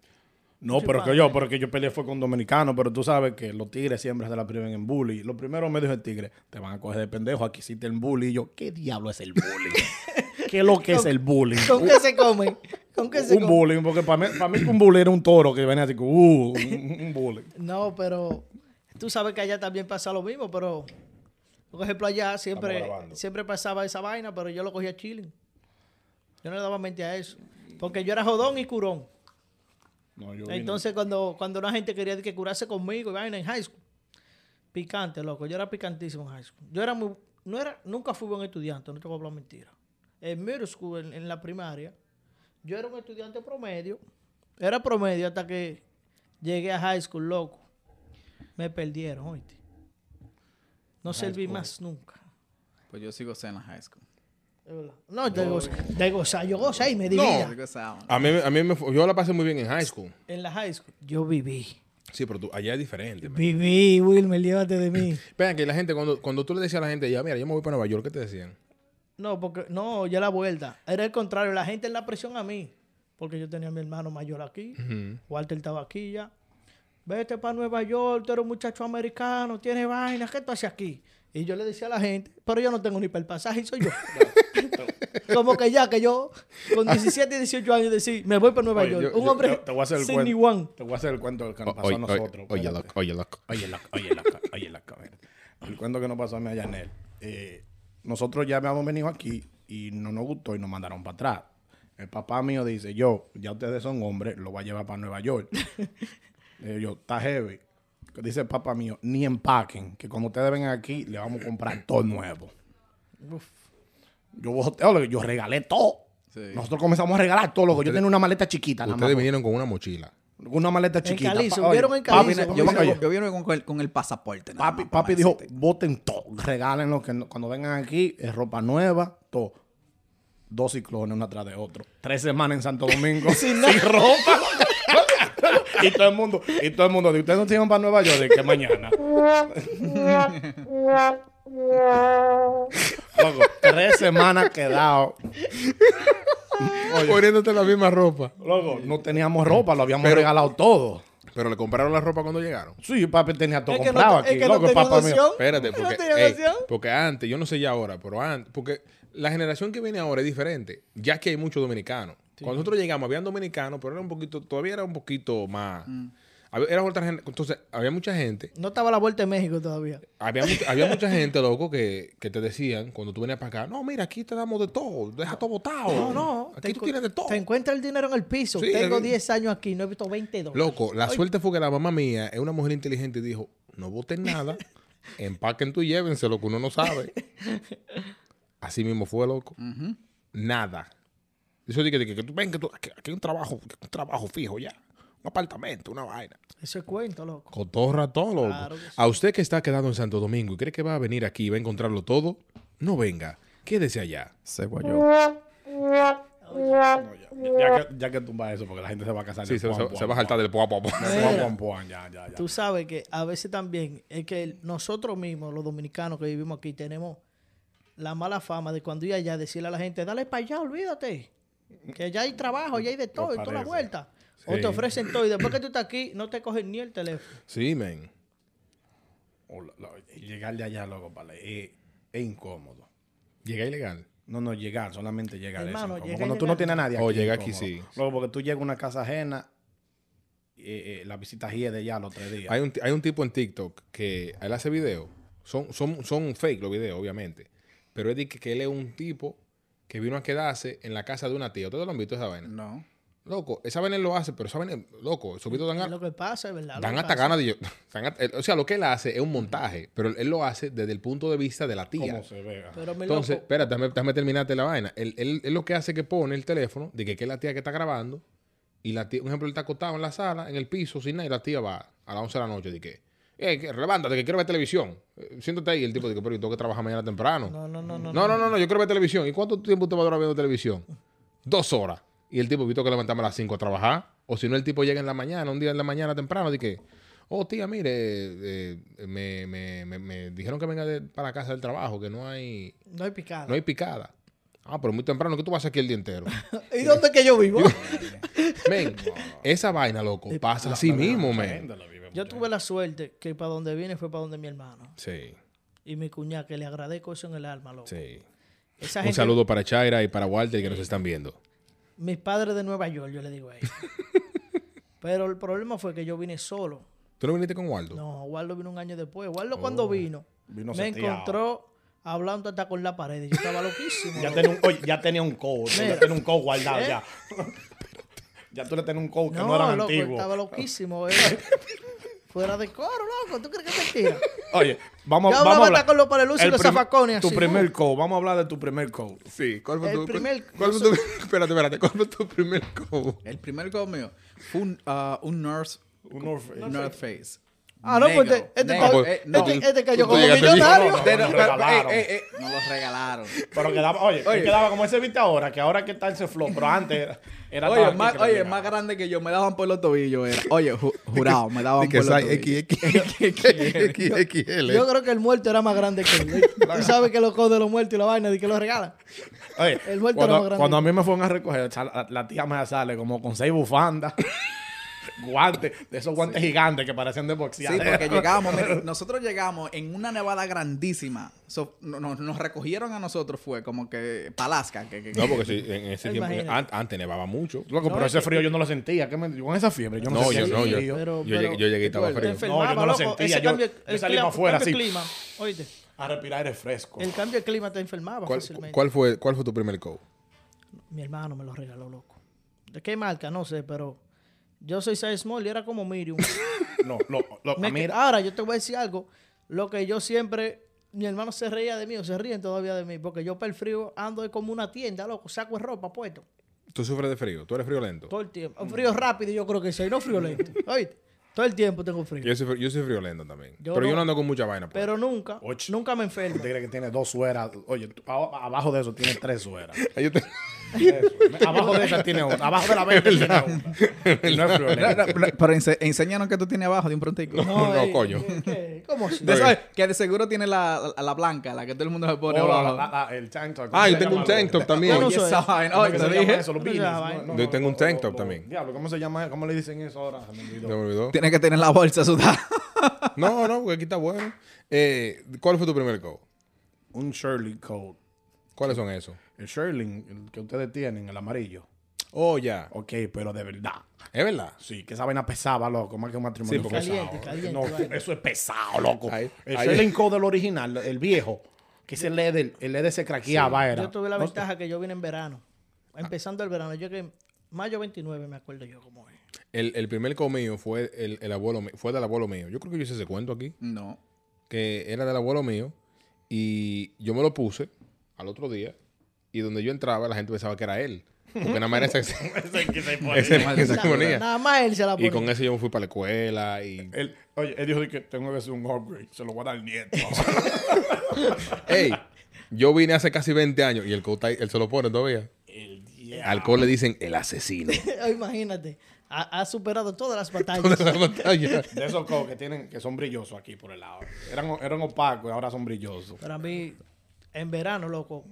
No, pero que yo, pero que yo peleé fue con dominicanos, pero tú sabes que los tigres siempre se la priven en bully. Lo primero me dijo el tigre, te van a coger de pendejo, aquí hiciste el bully. Y yo, ¿qué diablo es el bullying? <laughs> ¿Qué es lo que es el bullying? ¿Con qué se comen? ¿Con qué se Un bullying, porque para mí, para mí que un bully era un toro que venía así, como, uh, un, un <laughs> bullying. No, pero tú sabes que allá también pasa lo mismo, pero por ejemplo allá siempre, siempre pasaba esa vaina, pero yo lo cogía chilling. Yo no le daba mente a eso. Porque yo era jodón y curón. No, yo vine- Entonces cuando, cuando una gente quería que curarse conmigo vaina en high school. Picante, loco. Yo era picantísimo en high school. Yo era muy, no era, nunca fui buen estudiante, no te voy a hablar mentira. En middle school, en, en la primaria, yo era un estudiante promedio. Era promedio hasta que llegué a high school, loco. Me perdieron, oíste. No serví más nunca. Pues yo sigo en la high school. No, de gozar. Yo gocé y me No. Sigo sound. A mí, a mí me, yo la pasé muy bien en high school. En la high school, yo viví. Sí, pero tú, allá es diferente. man. Viví, Wilmer, llévate de mí. <laughs> Vean que la gente, cuando, cuando tú le decías a la gente, ya, mira, yo me voy para Nueva York, ¿qué te decían? No, porque no, ya la vuelta. Era el contrario, la gente en la presión a mí. Porque yo tenía a mi hermano mayor aquí. Walter estaba aquí ya. Vete para Nueva York, tú eres un muchacho americano, tienes vainas, ¿qué tú haces aquí? Y yo le decía a la gente, pero yo no tengo ni para el pasaje, soy yo. <laughs> Como que ya, que yo con 17 y 18 años decía, me voy para Nueva Oye, York. yo- un yo- hombre te, te voy a hacer el sin ni one. Te voy a hacer el cuento del que nos pasó oye, a nosotros. oye, espérate. loco, oye, loco. Oye, loco, oye, loco, oye, loco. El cuento que nos pasó a mí a Yanel. Eh, nosotros ya habíamos venido aquí y no nos gustó y nos mandaron para atrás. El papá mío dice, yo, ya ustedes son hombres, lo voy a llevar para Nueva York. <laughs> Eh, yo, está heavy. Dice el papá mío, ni empaquen, que cuando ustedes vengan aquí, le vamos a comprar todo nuevo. Yo, boté- yo regalé todo. Sí. Nosotros comenzamos a regalar todo. Loco. Yo tenía una maleta chiquita. nada Ustedes más. vinieron con una mochila. Una maleta chiquita. Calizo, ¿vieron en Calizo? yo- Yo, yo vine con, el, con el pasaporte. nada Papi, más para papi dijo, voten todo, regálenlo, que no- cuando vengan aquí es ropa nueva, todo. Dos ciclones uno atrás de otro. Tres semanas en Santo Domingo <laughs> sin, ropa. Y todo el mundo, y todo el mundo, dice, ustedes no tienen para Nueva York, ¿De que mañana. Loco, tres semanas quedado. Poniéndote la misma ropa. Loco, no teníamos ropa, lo habíamos Pero- regalado todo. Pero le compraron la ropa cuando llegaron. Sí, papi tenía todo Es que no comprado es aquí. que no Loco, tenía papá mío. Espérate, <laughs> porque, tenía ey, noción. porque antes, yo no sé ya ahora, pero antes, porque la generación que viene ahora es diferente. Ya que hay muchos dominicanos. Cuando nosotros llegamos, habían dominicanos, pero era un poquito, todavía era un poquito más. Mm. Había- Era otra gente. Entonces, había mucha gente. No estaba la vuelta de México todavía. Había, mucha- había mucha <laughs> gente, loco, que, que te decían cuando tú venías para acá, no, mira, aquí te damos de todo, deja todo botado. No, no. Aquí tú tienes de todo. Te encuentras el dinero en el piso. Sí, Tengo el- 10 años aquí, no he visto 20 dólares. Loco, la suerte fue que la mamá mía es una mujer inteligente y dijo, no voten nada, <laughs> empaquen tú y llévense lo que uno no sabe. <laughs> Así mismo fue, loco. Nada. Eso dije que, que, que tú ven que tú, aquí, aquí hay un trabajo, un trabajo fijo ya. Un apartamento, una vaina. Eso es cuento, loco. Cotorra todo, loco. Claro que sí. A usted que está quedado en Santo Domingo y cree que va a venir aquí y va a encontrarlo todo, no venga. Quédese allá. Se guayó. No, ya, ya que, ya que tumba eso, porque la gente se va a casar. Sí, se, puan, se- puan, se va a saltar del poa, poa, poa. puan, puan, puan, puan, ya, ya, ya. Tú sabes que a veces también es que nosotros mismos, los dominicanos que vivimos aquí, tenemos la mala fama de cuando ir allá decirle a la gente, dale para allá, olvídate. Que allá hay trabajo, allá hay de todo, y toda la vuelta. O te ofrecen todo y después que tú estás aquí, no te cogen ni el teléfono. Sí, men. O llegar de allá, loco, vale, es, es incómodo. Llega ilegal. No, no, llegar, solamente llegar. es Hermano, llega Cuando tú no tienes a nadie aquí. llega es aquí, incómodo. sí. Luego, porque tú llegas a una casa ajena, eh, eh, la visita hiede ya los tres días. Hay un, hay un tipo en TikTok que él hace videos. Son, son, son fake los videos, obviamente. Pero es de que, que él es un tipo que vino a quedarse en la casa de una tía. ¿Ustedes lo han visto esa vaina? No. Loco, esa vaina él lo hace, pero esa vaina, loco, esos videos dan, lo que pasa, es verdad. dan hasta ganas de... yo- <laughs> dan hasta- él- o sea, lo que él hace es un montaje, pero él, él lo hace desde el punto de vista de la tía. ¿Cómo se ve? Pero Entonces, loco, espérate, déjame, déjame terminarte la vaina. Él, él- él lo que hace es que pone el teléfono de que, que es la tía que está grabando y la tía, un ejemplo, él está acostado en la sala, en el piso, sin nada, y la tía va a las 11 de la noche de que, eh, que, levántate, que quiero ver televisión. Eh, siéntate ahí. El tipo dice, pero yo tengo que trabajar mañana temprano. no, no, no, no. No, no, no, no, yo quiero ver televisión. ¿Y cuánto tiempo te va a durar viendo televisión? Dos horas. Y el tipo, visto que levantarme a las 5 a trabajar. O si no, el tipo llega en la mañana, un día en la mañana temprano, de que, oh, tía, mire, eh, me, me- me- me dijeron que venga de- para la casa del trabajo, que no hay, No hay picada. no hay picada. Ah, pero muy temprano, que tú vas aquí el día entero? <laughs> ¿Y dónde es que yo vivo? <laughs> men, esa vaina, loco, pasa así mismo, men. Yo tuve la suerte que para donde vine fue para donde mi hermano. Sí, Y mi cuñada, que le agradezco eso en el alma, loco. sí. Esa Un gente, saludo para Chaira y para Walter que nos están viendo. Mis padres de Nueva York, yo le digo a ellos. <laughs> Pero el problema fue que yo vine solo. ¿Tú no viniste con Waldo? No, Waldo vino un año después. Waldo cuando vino, Vino me seteado. encontró hablando hasta con la pared. y Yo estaba loquísimo. Ya tenía un, oye, ya tenía un. Mira. Ya tenía un code guardado ¿Eh? ya. <laughs> ya tú le tenías un code que no, no, era loco, antiguo. estaba loquísimo. <laughs> eh. Fuera de coro, loco. ¿Tú crees que es mentira? <laughs> Oye, vamos, vamos a hablar. con los pareluces y El los zafacones Tu así, primer ¿no? code. Vamos a hablar de tu primer code. Sí, ¿cuál fue El tu primer- cuál- cuál fue tu- <laughs> espérate, espérate, ¿cuál fue tu primer cobo? El primer gol mío fue un, ah, un North, Un North Face. North Face. Ah, no, pues este, este, Negro. está- Eh, no. este, este cayó como millonario. bien. Pero- Nos pero- regalaron. eh, eh, eh, nos los regalaron. Pero quedaba, oye, <laughs> Oye. él quedaba como ese viste ahora, que ahora que está ese flow, pero antes era, era todo Oye, más, oye más grande que yo, me daban por los tobillos. Era. Oye, ju- <laughs> jurado, me daban por los sai- tobillos. XXL. <laughs> Yo creo que el muerto era más grande que él. Tú sabes que los codos de los muertos y la vaina de que los regalan. Oye, El cuando, era más grande. cuando a mí me fueron a recoger, la tía me sale como con seis bufandas, guantes, de esos guantes gigantes que parecían de Sí, boxear. porque <laughs> llegamos, nosotros llegamos en una nevada grandísima. So, no- no- nos recogieron a nosotros, fue como que Palasca. Que, que- No, porque sí, en ese tiempo, an- antes nevaba mucho. Loco, No, pero es ese que- frío yo no lo sentía. ¿Qué me, con esa fiebre, yo no, No, sentía yo no, yo-. Pero, llegué, yo llegué y estaba frío. No, yo no lo sentía, yo- cambio, yo el salí clima- pa' afuera, así. clima, oíste, A respirar aire fresco. el cambio de clima te enfermaba ¿Cuál, fácilmente. cuál fue, ¿Cuál fue tu primer cobo? Mi hermano me lo regaló, loco. ¿De qué marca? No sé, pero yo soy size small y era como medium. <laughs> No, lo, lo, Me a mí que- era- ahora, yo te voy a decir algo. Lo que yo siempre... Mi hermano se reía de mí o se ríen todavía de mí porque yo para el frío ando como una tienda, loco. Saco de ropa puesto ¿Tú sufres de frío? ¿Tú eres friolento? todo el tiempo. Un frío rápido yo creo que sí, no frío lento. <laughs> ¿Oíste? Todo el tiempo tengo frío. Yo soy, yo soy friolento también. Yo pero yo no. ando con mucha vaina. pues. Pero nunca, Och. nunca me enfermo. ¿Tú te crees que tiene dos sueras? Oye, tú- abajo de eso tiene tres sueras. <laughs> Eso. Abajo de esa tiene una. Abajo de la 20 tiene una. <laughs> Y no es No, friolento. no, pero ense- enséñanos que tú tienes abajo de un prontico. No, ey, coño. ¿qué- qué? ¿Cómo así? De eso, que de seguro tiene la, la, la blanca, la que todo el mundo se pone Oh, la- abajo. la- la- el tank top. Ah, yo ¿Cómo se tengo un llama? tank top también. Yo no Oye, soy- esa vaina. ¿Cómo Oye, que te se llama dije. eso? Los ¿Cómo se beanies. llama? No, no, Yo no, tengo un tank top también. Diablo, ¿cómo se llama? ¿Cómo le dicen eso ahora? Se me olvidó. ¿Se me olvidó? Tiene que tener la bolsa sudada. No, no, porque aquí está bueno. Eh, ¿Cuál fue tu primer cobo? Un Shirley coat. ¿Cuáles son esos? El Shirley, el que ustedes tienen, el amarillo. Oh, ya. Ok, pero de verdad. Es verdad. Sí, que esa vaina pesaba, loco, más que un matrimonio Sí, porque- pesado. Caliente, caliente, No, eso es pesado, loco. Ahí- Ese ahí- es el encode del original, el viejo. Que ese LED, el LED se craqueaba, era. Yo tuve la No- ventaja que yo vine en verano. Empezando el verano. Yo que mayo 29 me acuerdo yo cómo es. El, el primer comío fue el, el abuelo fue del abuelo mío. Yo creo que yo hice ese cuento aquí. No. que era del abuelo mío y yo me lo puse al otro día y donde yo entraba la gente pensaba que era él. Porque nada más era <laughs> ese, Ese que se pone. <laughs> ese que se Nada, ponía. nada más él se la Y ponía. con eso yo me fui para la escuela y... Él- oye, él dijo que tengo que hacer un upgrade. Se lo voy a dar al nieto. <laughs> ¡Ey! Yo vine hace casi 20 años y el code, él se lo pone todavía. el diablo. Al code le dicen el asesino. Imagínate. Ha, ha superado todas las batallas. Toda esa batalla. De esos codos que tienen, que son brillosos aquí por el lado. Eran, eran opacos y ahora son brillosos. Para mí, en verano, loco.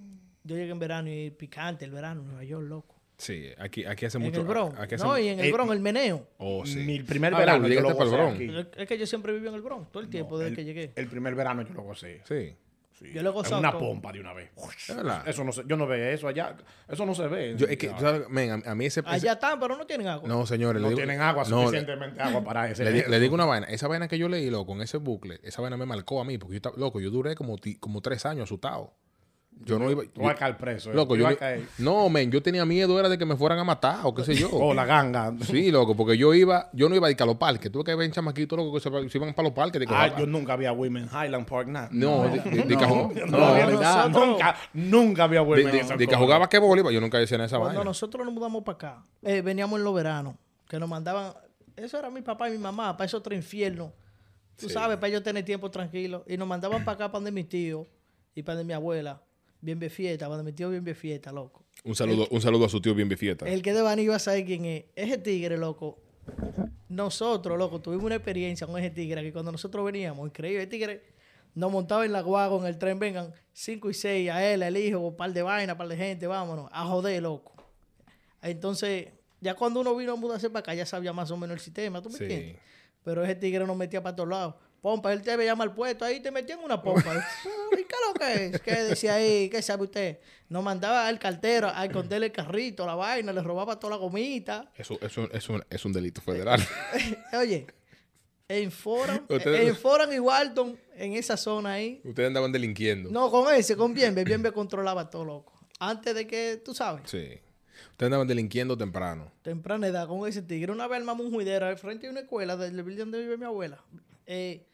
Yo llegué en verano y picante el verano en Nueva York, loco. Sí, aquí, aquí hace En mucho... el Bronx. Aquí hace, No, y en el eh, Bronx, el meneo. Oh, sí. Mi primer Ah, verano yo lo para el gocé Bronx. aquí. Es que yo siempre viví en el Bronx, todo el tiempo desde el, que llegué. el primer verano yo lo gocé. Sí. Sí. Yo lo gozado una todo. pompa de una vez. Es verdad. Eso no se, yo no veo eso allá. Eso no se ve. Yo, es que, tú sabes, men, a, a mí ese... ese- Allá están, pero no tienen agua. no, señores. no digo- tienen agua, no, suficientemente agua para ese. Le, di- le digo una vaina. Esa vaina que yo leí, loco, en ese bucle, esa vaina me marcó a mí. Porque yo, estaba- loco, yo duré como, como tres años asustado. Yo no iba... Tú vas a caer preso. eh. loco, yo... caer- No, men, yo tenía miedo era de que me fueran a matar o qué sé yo. <laughs> Oh, la ganga. Sí, loco, porque yo iba... Yo no iba a ir a los parques. Tuve que ver chamaquitos, loco, que se, se iban para los parques. de que- Ah, yo nunca había Women Highland Park, nada. No, de, de- de no, de- nunca, nunca había de, Women de- en esa de que jugaba que iba, yo nunca decía de esa Cuando vaina. nosotros nos mudamos para acá, eh, veníamos en los veranos, que nos mandaban, eso era mi papá y mi mamá, para esos otro infierno. Tú sabes, para ellos tener tiempo tranquilo. Y nos mandaban para acá, para donde mi tío y para donde mi abuela. Bien para donde mi tío bien de fiesta, loco. Un saludo, un saludo a su tío bien bifieta. El que de Bani iba a saber quién es. Ese tigre, loco. Nosotros, loco, tuvimos una experiencia con ese tigre que cuando nosotros veníamos, increíble. El tigre nos montaba en la guagua, en el tren, vengan cinco y seis, a él, el hijo, un par de vainas, par de gente, vámonos, a joder, loco. Entonces, ya cuando uno vino a mudarse para acá, ya sabía más o menos el sistema, ¿tú me Sí. entiendes? Pero ese tigre nos metía para todos lados. Pompa, él te veía mal puesto, ahí te metían una pompa. <laughs> ¿Y qué es lo que es? ¿Qué decía ahí? ¿Qué sabe usted? Nos mandaba al cartero a esconderle el carrito, la vaina, le robaba toda la gomita. Eso, eso, eso es un delito federal. <laughs> Oye, en Foran, en Foran y Walton, en esa zona ahí. Ustedes andaban delinquiendo. No, con ese, con Bienve. Bienve controlaba todo, loco. Antes de que, tú sabes, Sí. Ustedes andaban delinquiendo temprano. temprana edad, con ese tigre. Una vez armamos un juidero al frente de una escuela del building donde vive mi abuela. Eh,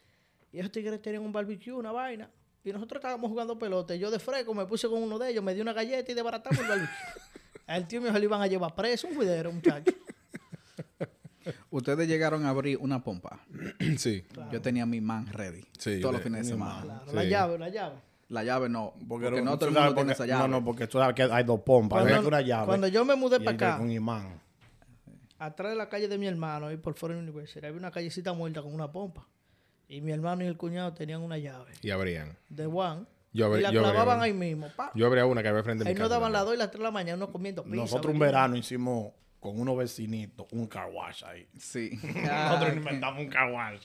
y esos tigres tenían un barbecue, una vaina. Y nosotros estábamos jugando pelota. Y yo de fresco me puse con uno de ellos, me di una galleta y desbaratamos el barbecue. <laughs> Al tío mío se lo iban a llevar preso, un juidero, muchacho. <laughs> Ustedes llegaron a abrir una pompa. <clears throat> sí. Yo tenía mi man ready. Sí, todos de- los fines de semana. Claro, Sí. La llave, la llave. La llave no. Porque, Porque, no todo el mundo tiene porque- esa llave. No, no, porque tú sabes que hay dos pompas. Cuando- Hay una llave. cuando yo me mudé y para acá, Un imán. atrás de la calle de mi hermano, y por Foreign University, había una callecita muerta con una pompa. Y mi hermano y el cuñado tenían una llave Y abrían. de. Yo abrí- y la yo clavaban ahí mismo. pa. Yo abría una que había frente a mi Ahí nos daban las también. 2 y las 3 de la mañana, uno comiendo pizza. Nosotros un verano hicimos con unos vecinitos un car wash ahí. Sí. <laughs> Nosotros inventamos un car wash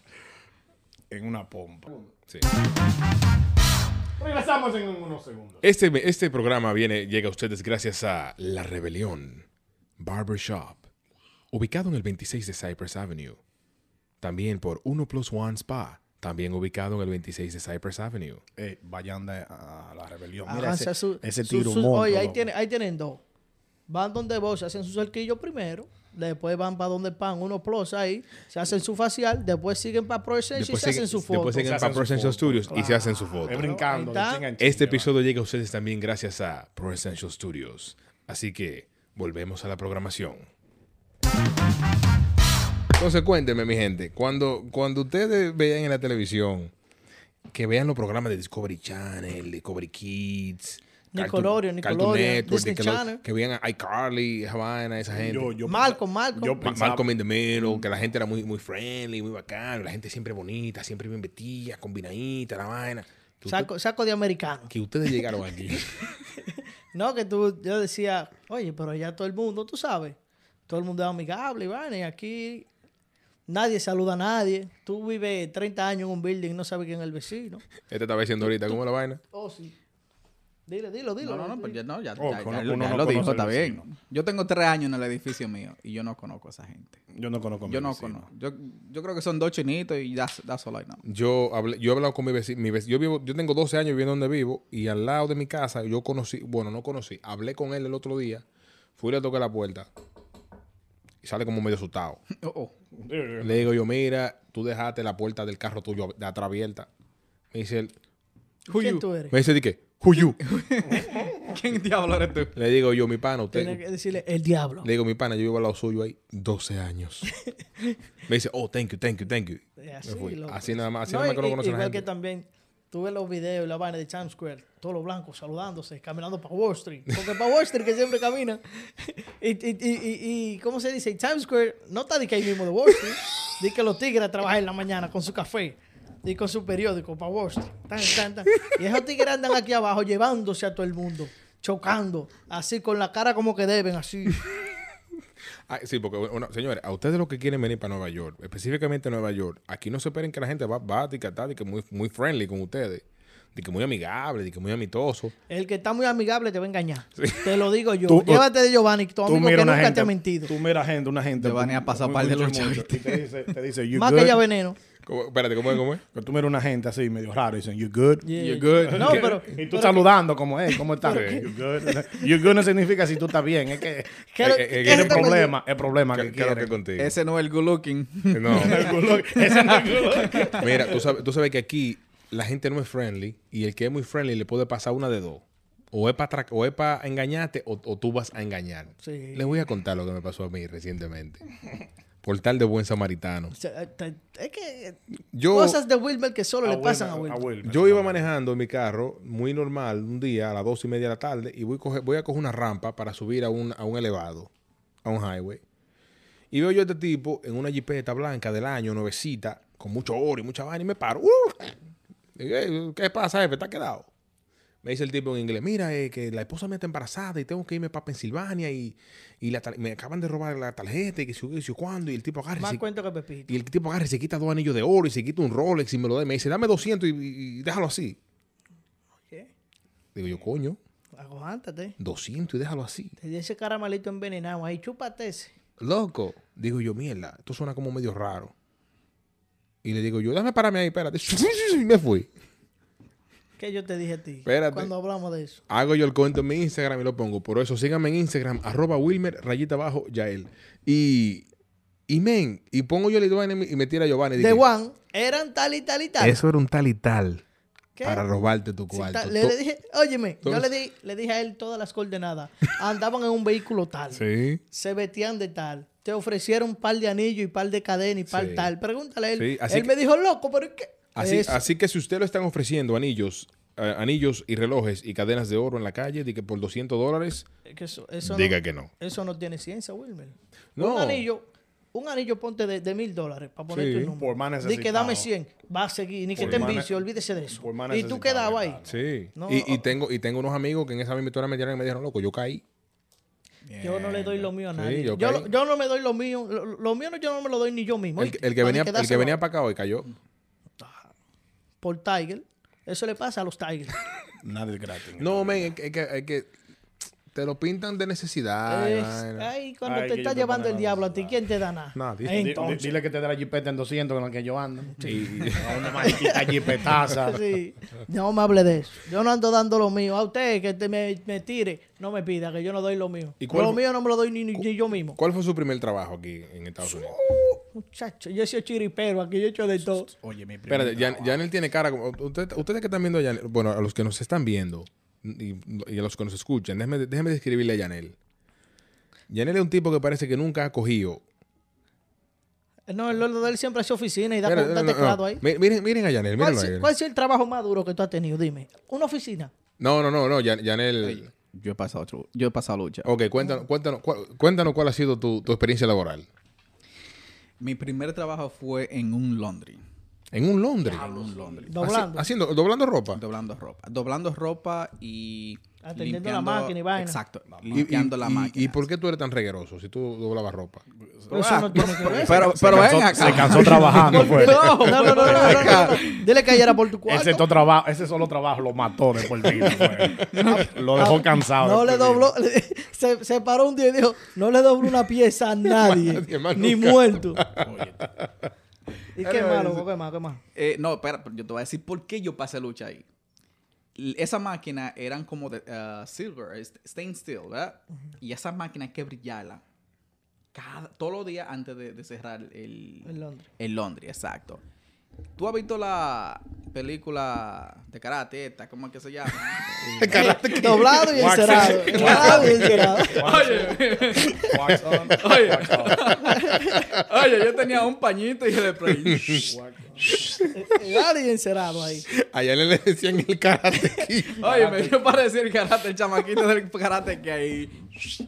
en una pompa. Sí. Regresamos en unos segundos. Este, este programa viene, llega a ustedes gracias a La Rebelión Barbershop, ubicado en el 26 de Cypress Avenue. También por 1 Plus One Spa, también ubicado en el 26 de Cypress Avenue. Eh, vayan de- a la rebelión. Mira ese, su- ese tiro su- Oye, ahí, tiene, ahí tienen dos. Van donde vos, se hacen su cerquillo primero. Después van para donde pan, unos plus ahí. Se hacen su facial. Después siguen para Pro Essential y se hacen su foto. después siguen para Pro Essential Studios y se hacen su Es foto. brincando. Este episodio llega a ustedes también gracias a Pro Essential Studios. Así que volvemos a la programación. Entonces cuéntenme, mi gente, cuando, cuando ustedes vean en la televisión que vean los programas de Discovery Channel, Discovery Kids, Nickelodeon, Cartoon Nickelodeon, Network, Disney Channel. que vean a iCarly, esa vaina, esa gente. Yo- yo Malcolm, Malcolm. yo Ma- pensaba- Malcolm in the Middle, que la gente era muy, muy friendly, muy bacana, la gente siempre bonita, siempre bien vestida, combinadita, la vaina. Que Saco, saco de americano. que ustedes llegaron aquí. <laughs> No, que tú, yo decía, oye, pero allá todo el mundo, tú sabes, todo el mundo es amigable, y vaina, y aquí nadie saluda a nadie. Tú vives 30 años en un building y no sabes quién es el vecino. Este estaba diciendo ahorita, ¿cómo es la vaina? Oh, sí. Dile, dilo, dilo. No, no, no, pues ya, no, ya, Oh, ya- lo- uno ya no lo conoce dijo, está vecino. bien. Yo tengo tres años en el edificio mío y yo no conozco a esa gente. Yo no conozco a mi Yo no vecino. conozco. Yo, yo creo que son dos chinitos y that's, that's all I know. Yo, hablé, yo he hablado con mi vecino. Mi vec- yo, vivo, yo tengo 12 años viviendo donde vivo y al lado de mi casa yo conocí, bueno, no conocí, hablé con él el otro día, fui y le toqué la puerta y sale como medio asustado. <laughs> Oh, oh. Le digo yo, mira, tú dejaste la puerta del carro tuyo de atrás abierta. Me dice él, ¿Quién tú eres? me dice, ¿de qué? Who you? <laughs> ¿Quién diablo eres tú? Le digo yo, mi pana, usted. Tienes que decirle el diablo. Le digo, mi pana, yo vivo al lado suyo ahí 12 años. <laughs> Me dice, oh, thank you, thank you, thank you. Me Así, fui. loco. Así nada más, así No, nada más que no conoce la Igual gente. que también tuve los videos la vaina de Times Square, todos los blancos saludándose, caminando para Wall Street. Porque para Wall Street que siempre camina. Y, y, y, y- ¿cómo se dice? Times Square no está de que ahí mismo de Wall Street. Dice que los tigres trabajan en la mañana con su café y con su periódico para Wall Street. Tan, tan. Y esos tigres andan aquí abajo llevándose a todo el mundo, chocando, así con la cara como que deben, así. Ah, sí, porque, bueno, señores, a ustedes los que quieren venir para Nueva York, específicamente Nueva York, aquí no se esperen que la gente va, va a etiquetar de que muy, muy friendly con ustedes, de que muy amigable, de que muy amistoso. El que está muy amigable te va a engañar. Te lo digo yo. Tú- Llévate de Giovanni, tu amigo que nunca gente, te ha mentido. Tú mira gente, una gente. Giovanni ha pasado par de ¿viste? Y te dice, te dice, you Más good? que ya veneno. ¿Cómo? Espérate, ¿cómo es? ¿Cómo es? Que tú miras una gente así medio raro y dicen, you good? Yeah. You're good. No, pero. Y tú pero saludando como, hey, ¿cómo estás? <laughs> You good? You good no significa si tú estás bien. Es que <laughs> ¿Qué lo- Eh, eh, qué eh, es es el que problema, el problema ¿Qué, que es que contigo? Ese no es el good looking. No. <laughs> Ese no es good look. Mira, tú sabes, tú sabes que aquí la gente no es friendly y el que es muy friendly le puede pasar una de dos. O es para engañarte o, o tú vas a engañar. Sí. Les voy a contar lo que me pasó a mí recientemente. Por tal de buen samaritano. O sea, te- Es que. Yo, Cosas de Wilmer que solo le Wilmer, pasan a Wilmer. Wilmer. yo iba manejando en mi carro muy normal un día a las dos y media de la tarde y voy a coger, voy a coger una rampa para subir a un, a un elevado, a un highway. Y veo yo a este tipo en una jipeta blanca del año, nuevecita, con mucho oro y mucha vaina y me paro. ¡Uh! Digo, "Ey, ¿Qué pasa, jefe? ¿Está quedado? Me dice el tipo en inglés, mira, eh, que la esposa mía está embarazada y tengo que irme para Pensilvania y, y la me acaban de robar la tarjeta y que si yo, cuándo y el tipo agarra y Más se- cuento que Pepito. y el tipo agarra y se quita dos anillos de oro y se quita un Rolex y me lo da. y Me dice, dame 200 y, y déjalo así. Digo yo, coño, Aguántate. 200 y déjalo así. Te di ese caramelito envenenado ahí, chúpate ese. Loco. Digo yo, mierda, esto suena como medio raro. Y le digo yo, dame pararme ahí, espérate. <laughs> Y me fui. ¿Qué yo te dije a ti? Espérate. Cuando hablamos de eso. Hago yo el cuento en mi Instagram y lo pongo. Por eso, síganme en Instagram, arroba Wilmer, rayita abajo, Yael. Y, y men, y pongo yo el Giovanni y me tira Giovanni. De Juan, eran tal y tal y tal. Eso era un tal y tal ¿Qué? para robarte tu cuarto. le, le dije, óyeme, yo le, di, le dije a él todas las coordenadas. <laughs> Andaban en un vehículo tal. Sí. Se vestían de tal. Te ofrecieron un par de anillos y par de cadenas y par Sí. tal. Pregúntale a él. Sí, así él que- me dijo, loco, pero es que. Así, que si usted lo están ofreciendo anillos, eh, anillos y relojes y cadenas de oro en la calle, de que por 200 dólares, que eso, eso diga no, que no. Eso no tiene ciencia, Wilmer. No. Un anillo, un anillo ponte de, de mil dólares para poner Sí. tu número. Por más Di que dame necesitado. 100, va a seguir, ni que te en más ne- vicio, olvídese de eso. por más Y tú quedabas ahí. Sí. No, y, tengo, y tengo unos amigos que en esa misma historia me dieron y me dijeron, loco, yo caí. Yo no le doy lo mío a Sí, nadie. yo yo, yo no me doy lo mío. Lo, lo mío no, yo no me lo doy ni yo mismo. El, que- el que Para venía, el que venía para acá hoy cayó. Por Tiger. Eso le pasa a los Tigers. <laughs> Nada es gratis. No, men, es que, es que, es que te lo pintan de necesidad. Es- ay, cuando Ay, te está llevando el diablo a ti. ¿quién te da nada? Nadie. Di- di- Entonces. Dile que te dé la jipeta en 200 con la que yo ando. Y- <laughs> A una maldita jipetaza. <laughs> Sí. No me hable de eso. Yo no ando dando lo mío. A usted que te me, me tire, no me pida, que yo no doy lo mío. ¿Y cuál lo mío no me lo doy ni, ni- ni yo mismo. ¿Cuál fue su primer trabajo aquí en Estados Unidos? Muchacho, yo soy chiripero, aquí yo he hecho de todo. Oye, mi Espérate, Jan-. Janel tiene cara como... usted- ustedes que están viendo a Janel, bueno, a los que nos están viendo y, y a los que nos escuchan, déjenme, déjenme describirle a Janel. Janel es un tipo que parece que nunca ha cogido... No, el lo de él siempre hace oficina y da, Espera, da no, no, teclado no. ahí. Mi- Miren, miren a Janel, ¿Cuál, mírenlo a él. cuál es el trabajo más duro que tú has tenido? Dime. ¿Una oficina? No, no, no, no, Jan- Janel... Yo he pasado, yo he pasado lucha. Ok, cuéntanos, cuéntanos, cuál- cuéntanos cuál ha sido tu, tu experiencia laboral. Mi primer trabajo fue en un laundry. En un Londres. en un Londres. Doblando. Haci- haciendo, doblando ropa. Doblando ropa. Doblando ropa y. Atendiendo la limpiando- máquina y vaina. Exacto. Y- y- Limpiando la y- máquina. ¿Y por qué tú eres tan regueroso si tú doblabas ropa? Pero eso no tiene que ver. Pero, Se pero cansó- ven acá. Se cansó trabajando, fue. No, no, no, no, no, no, no. Dile que ayer era por tu cuarto. Ese, to- trabajo, ese solo trabajo lo mató de por vida. Lo dejó cansado. No le dobló, <laughs> se, se paró un día y dijo, no le doblo una pieza a <laughs> nadie, Nadie más ni nunca. muerto. Oye, ¿Y qué malo? ¿Qué más? ¿Qué más? Eh, no, espera, pero yo te voy a decir por qué yo pasé lucha ahí. Esa máquina eran como de uh, silver, est- stained steel, ¿verdad? Y esa máquina hay que brillarla cada, todos los días antes de, de cerrar el, En Londres. el Londres, exacto. ¿Tú has visto la película de karate esta? ¿Cómo es que se llama? <laughs> Eh, Doblado y Wax encerado. on. Doblado y encerado. wax on, Oye. wax off. <laughs> Oye, yo tenía un pañito y el spray. Wax on. Doblado y encerado ahí. Allá le decían el karate. <laughs> Oye, me dio para decir el karate, el chamaquito del karate que ahí.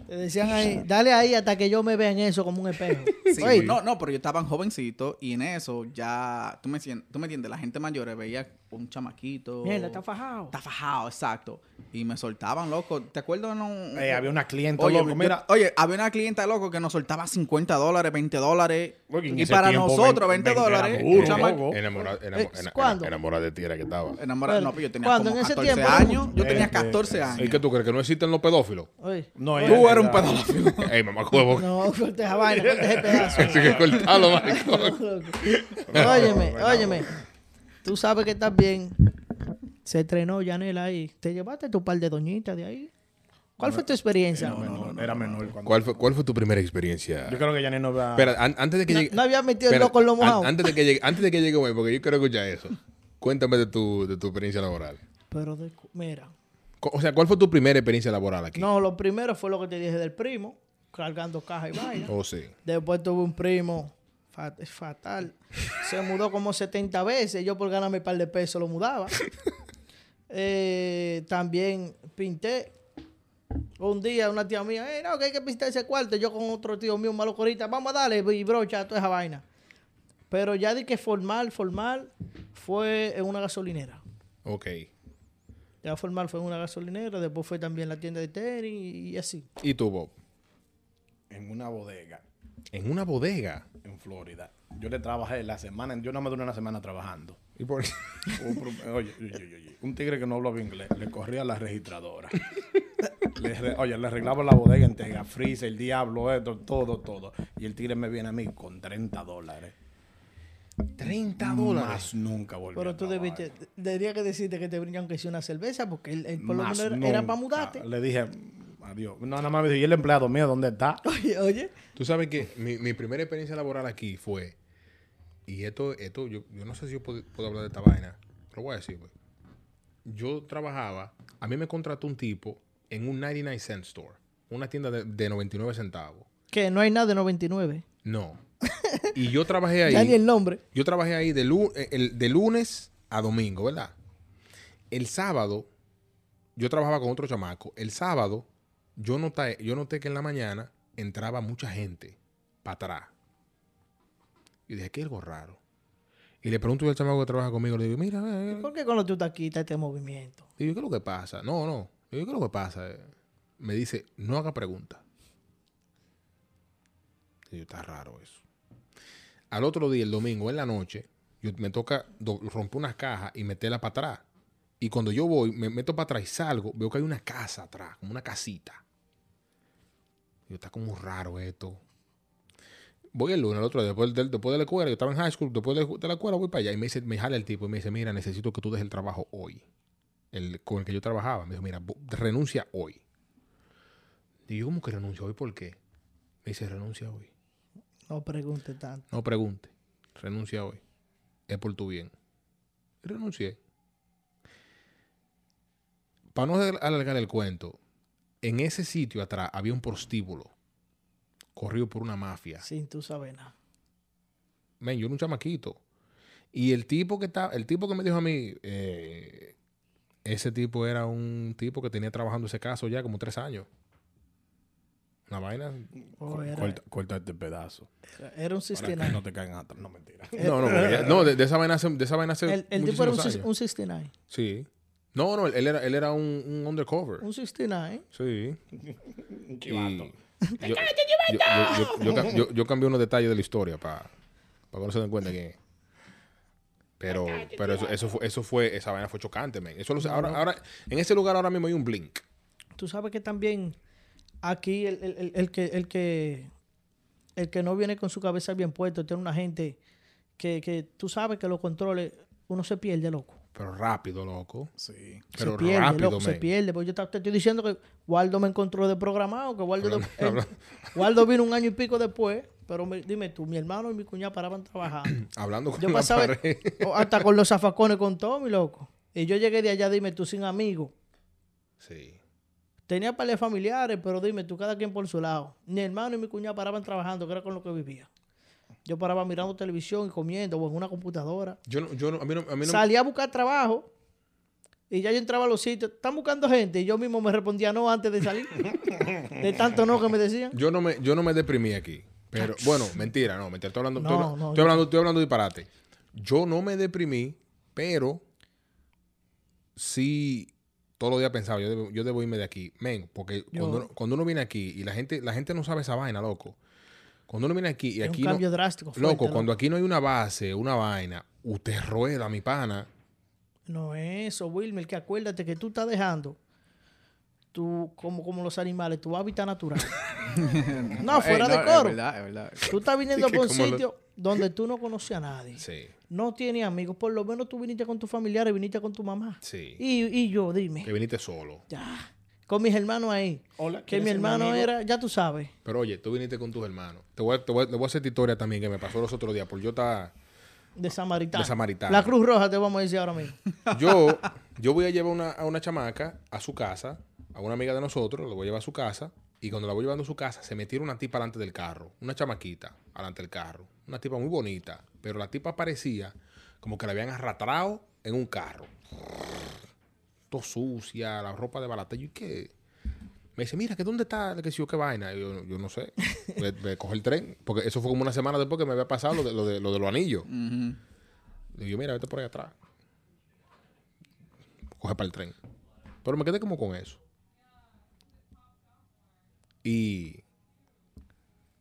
Te decían ahí, dale ahí hasta que yo me vea en eso como un espejo. Sí, Oye, no, no, pero yo estaba jovencito y en eso ya, tú me, tú me entiendes, la gente mayor veía un chamaquito. Mierda, está fajado. Está fajado, exacto. Y me soltaban, loco. ¿Te acuerdas? No, Eh, había una cliente, oye, loco. yo- Mira, oye, había una clienta, loco, que nos soltaba 50 dólares, 20 dólares. Y para tiempo, nosotros, 20 20, era dólares. duro, un chama- loco. Enamorada Eh, ¿cuándo? enamorada de ti era que estaba. enamorado. Pero, No, pero yo tenía como En ese 14 tiempo, años. Yo Eh, tenía eh, 14 eh, años. ¿Y qué tú crees? ¿Que no existen los pedófilos? Oye. no, Oye, Tú eres un pedófilo. <laughs> Ey, mamá, huevo. No, corte esa vaina, corte ese pedazo. <laughs> Así que cortalo, maricón. óyeme, óyeme. Tú sabes que estás bien. Se estrenó Yanela ahí. Te llevaste tu par de doñitas de ahí. ¿Cuál fue tu experiencia? No, no, no, era menor. cuando- ¿Cuál fue, ¿Cuál fue tu primera experiencia? Yo creo que Janet no va. Espera, an- antes de que llegue. no había metido el loco en lo an- mojado. Antes de que llegue, antes de que llegue, güey, porque yo quiero escuchar eso. Cuéntame de tu, de tu experiencia laboral. Pero, de- mira. O sea, ¿cuál fue tu primera experiencia laboral aquí? No, lo primero fue lo que te dije del primo, cargando caja y vaina. Oh, sí. Después tuve un primo fa- fatal. Se mudó como 70 veces. Yo por ganarme un par de pesos lo mudaba. <laughs> Eh, también pinté. Un día una tía mía, "Eh, no, que hay que pintar ese cuarto. Yo con otro tío mío, un malo corita, vamos a darle y brocha toda esa vaina. Pero ya de que formal, formal, fue en una gasolinera. Ok. Ya formal fue en una gasolinera, después fue también la tienda de tenis y así. ¿Y tú, Bob? En una bodega En una bodega. en Florida. Yo le trabajé la semana. Yo no me duré una semana trabajando. ¿Y por qué? Oye, oye, oye, oye, un tigre que no hablaba inglés le corría a la registradora. Le oye, le arreglaba la bodega entera, freezer, el diablo, esto, todo, todo. Y el tigre me viene a mí con 30 dólares. 30 Más nunca volví Pero tú debiste, debería que decirte que te brindan que sea una cerveza, porque él, él por lo menos era, era para mudarte. Le dije, adiós. No, nada más me dijo, ¿y el empleado mío dónde está? <laughs> Oye, oye, Tú sabes que mi, mi primera experiencia laboral aquí fue. Y esto, esto yo, yo no sé si yo puedo, puedo hablar de esta vaina. Lo voy a decir, güey. Yo trabajaba. A mí me contrató un tipo en un 99 cent store. Una tienda de, de 99 centavos. que no hay nada de 99. No. <laughs> Y yo trabajé ahí. Ya ni el nombre. Yo trabajé ahí de, lu- eh, el- de lunes a domingo, ¿verdad? El sábado, yo trabajaba con otro chamaco. El sábado, yo noté, yo noté que en la mañana entraba mucha gente para atrás. Y dije, ¿qué es algo raro? Y le pregunto al chamaco que trabaja conmigo, le digo, mira, eh, ¿Por qué cuando tú estás aquí está este movimiento? Digo, ¿qué es lo que pasa? No, no. Digo, ¿qué es lo que pasa? Me dice, no haga preguntas. Digo, está raro eso. Al otro día, el domingo, en la noche, yo me toca romper unas cajas y meterlas para atrás. Y cuando yo voy, me meto para atrás y salgo, veo que hay una casa atrás, como una casita. Digo, está como raro esto. Voy el lunes, el otro día, después de, después de la escuela, yo estaba en high school, después de, de la escuela voy para allá y me dice, me jala el tipo y me dice, mira, necesito que tú dejes el trabajo hoy el, con el que yo trabajaba. Me dijo, mira, renuncia hoy. Y yo, ¿cómo que renuncia hoy? ¿Por qué? Me dice, renuncia hoy. No pregunte tanto. No pregunte. Renuncia hoy. Es por tu bien. Y renuncié. Para no al- alargar el cuento, en ese sitio atrás había un prostíbulo corrido por una mafia. Sin tú saber nada. Men, yo era un chamaquito. Y el tipo que está, el tipo que me dijo a mí, eh, ese tipo era un tipo que tenía trabajando ese caso ya como tres años. Una vaina. Oh, era, Corta, corta este pedazo. era un Para que 69. no te caigan atrás. No, mentira. <laughs> No, no, no de, de esa vaina hace, de esa vaina hace El, el tipo era un, un 69. Sí. No, no, él era, él era un, un undercover. Un 69. Sí. <laughs> Chivato. yo, yo, yo- yo- yo cam- yo- yo cambié unos detalles de la historia para que no se den cuenta quién es. Pero, pero eso, eso, fue, eso fue, esa vaina fue chocante, man. Eso lo sé- ahora, ahora, en ese lugar ahora mismo hay un blink. Tú sabes que también aquí el, el- el- el que, el, que, el que no viene con su cabeza bien puesta tiene una gente que, que tú sabes que los controles, uno se pierde, loco. Pero rápido, loco. Sí. Pero se pierde, rápido, loco, se pierde. Porque yo te, te estoy diciendo que Waldo me encontró de programado, que Waldo, él- hablando- <laughs> Waldo vino un año y pico después, pero me- dime tú, mi hermano y mi cuñada paraban trabajando. <clears throat> Hablando con Yo la pasaba pared. hasta con los zafacones con todo, mi loco. Y yo llegué de allá, dime tú, sin amigos. Sí. Tenía de familiares, pero dime tú, cada quien por su lado. Mi hermano y mi cuñada paraban trabajando, que era con lo que vivía. Yo paraba mirando televisión y comiendo o en una computadora. Yo no, yo no, a mí no, a mí no Salía a buscar trabajo y ya yo entraba a los sitios. ¿Están buscando gente? Y yo mismo me respondía no antes de salir. de tanto no que me decían. yo no me, yo no me deprimí aquí. Pero, bueno, mentira, no, mentira. Estoy hablando, No, estoy, no, hablando, estoy hablando disparate. Yo no me deprimí, pero sí todos los días pensaba, yo debo, yo debo irme de aquí. Men, porque cuando, uno, cuando uno viene aquí y la gente, la gente no sabe esa vaina, loco. Cuando uno viene aquí y Es aquí un no, drástico. fuerte, loco, cuando aquí no hay una base, una vaina, usted rueda, mi pana. No es eso, Wilmer, que acuérdate que tú estás dejando tú, como, como los animales, tu hábitat natural. <laughs> no, fuera Ey, de no, coro. Es verdad, es verdad. Tú estás viniendo que por un lo- sitio donde tú no conoces a nadie. Sí, No tienes amigos. Por lo menos tú viniste con tus familiares, viniste con tu mamá. sí. Y, y yo, dime. Que viniste solo. Ya. Con mis hermanos ahí. Hola, Que ¿quieres mi hermano era, ya tú sabes, Pero oye, tú viniste con tus hermanos. Te voy a, te voy a- te voy a hacer esta historia también que me pasó los otros días. Porque yo estaba... de Samaritano. De Samaritano. La Cruz Roja te vamos a decir ahora mismo. <laughs> Yo, yo voy a llevar una, a una chamaca a su casa, a una amiga de nosotros, la voy a llevar a su casa. Y cuando la voy llevando a su casa, se me tira una tipa delante del carro. Una chamaquita delante del carro. Una tipa muy bonita. Pero la tipa parecía como que la habían arrastrado en un carro. Todo sucia, la ropa de balata. ¿Y qué? Me dice, mira, que dónde está? Que si yo, qué vaina. Y yo, yo no sé. Me, me coge el tren. Porque eso fue como una semana después que me había pasado lo de, lo de, lo de los anillos. Le digo, mira, vete por ahí atrás. Coge para el tren. Pero me quedé como con eso. Y.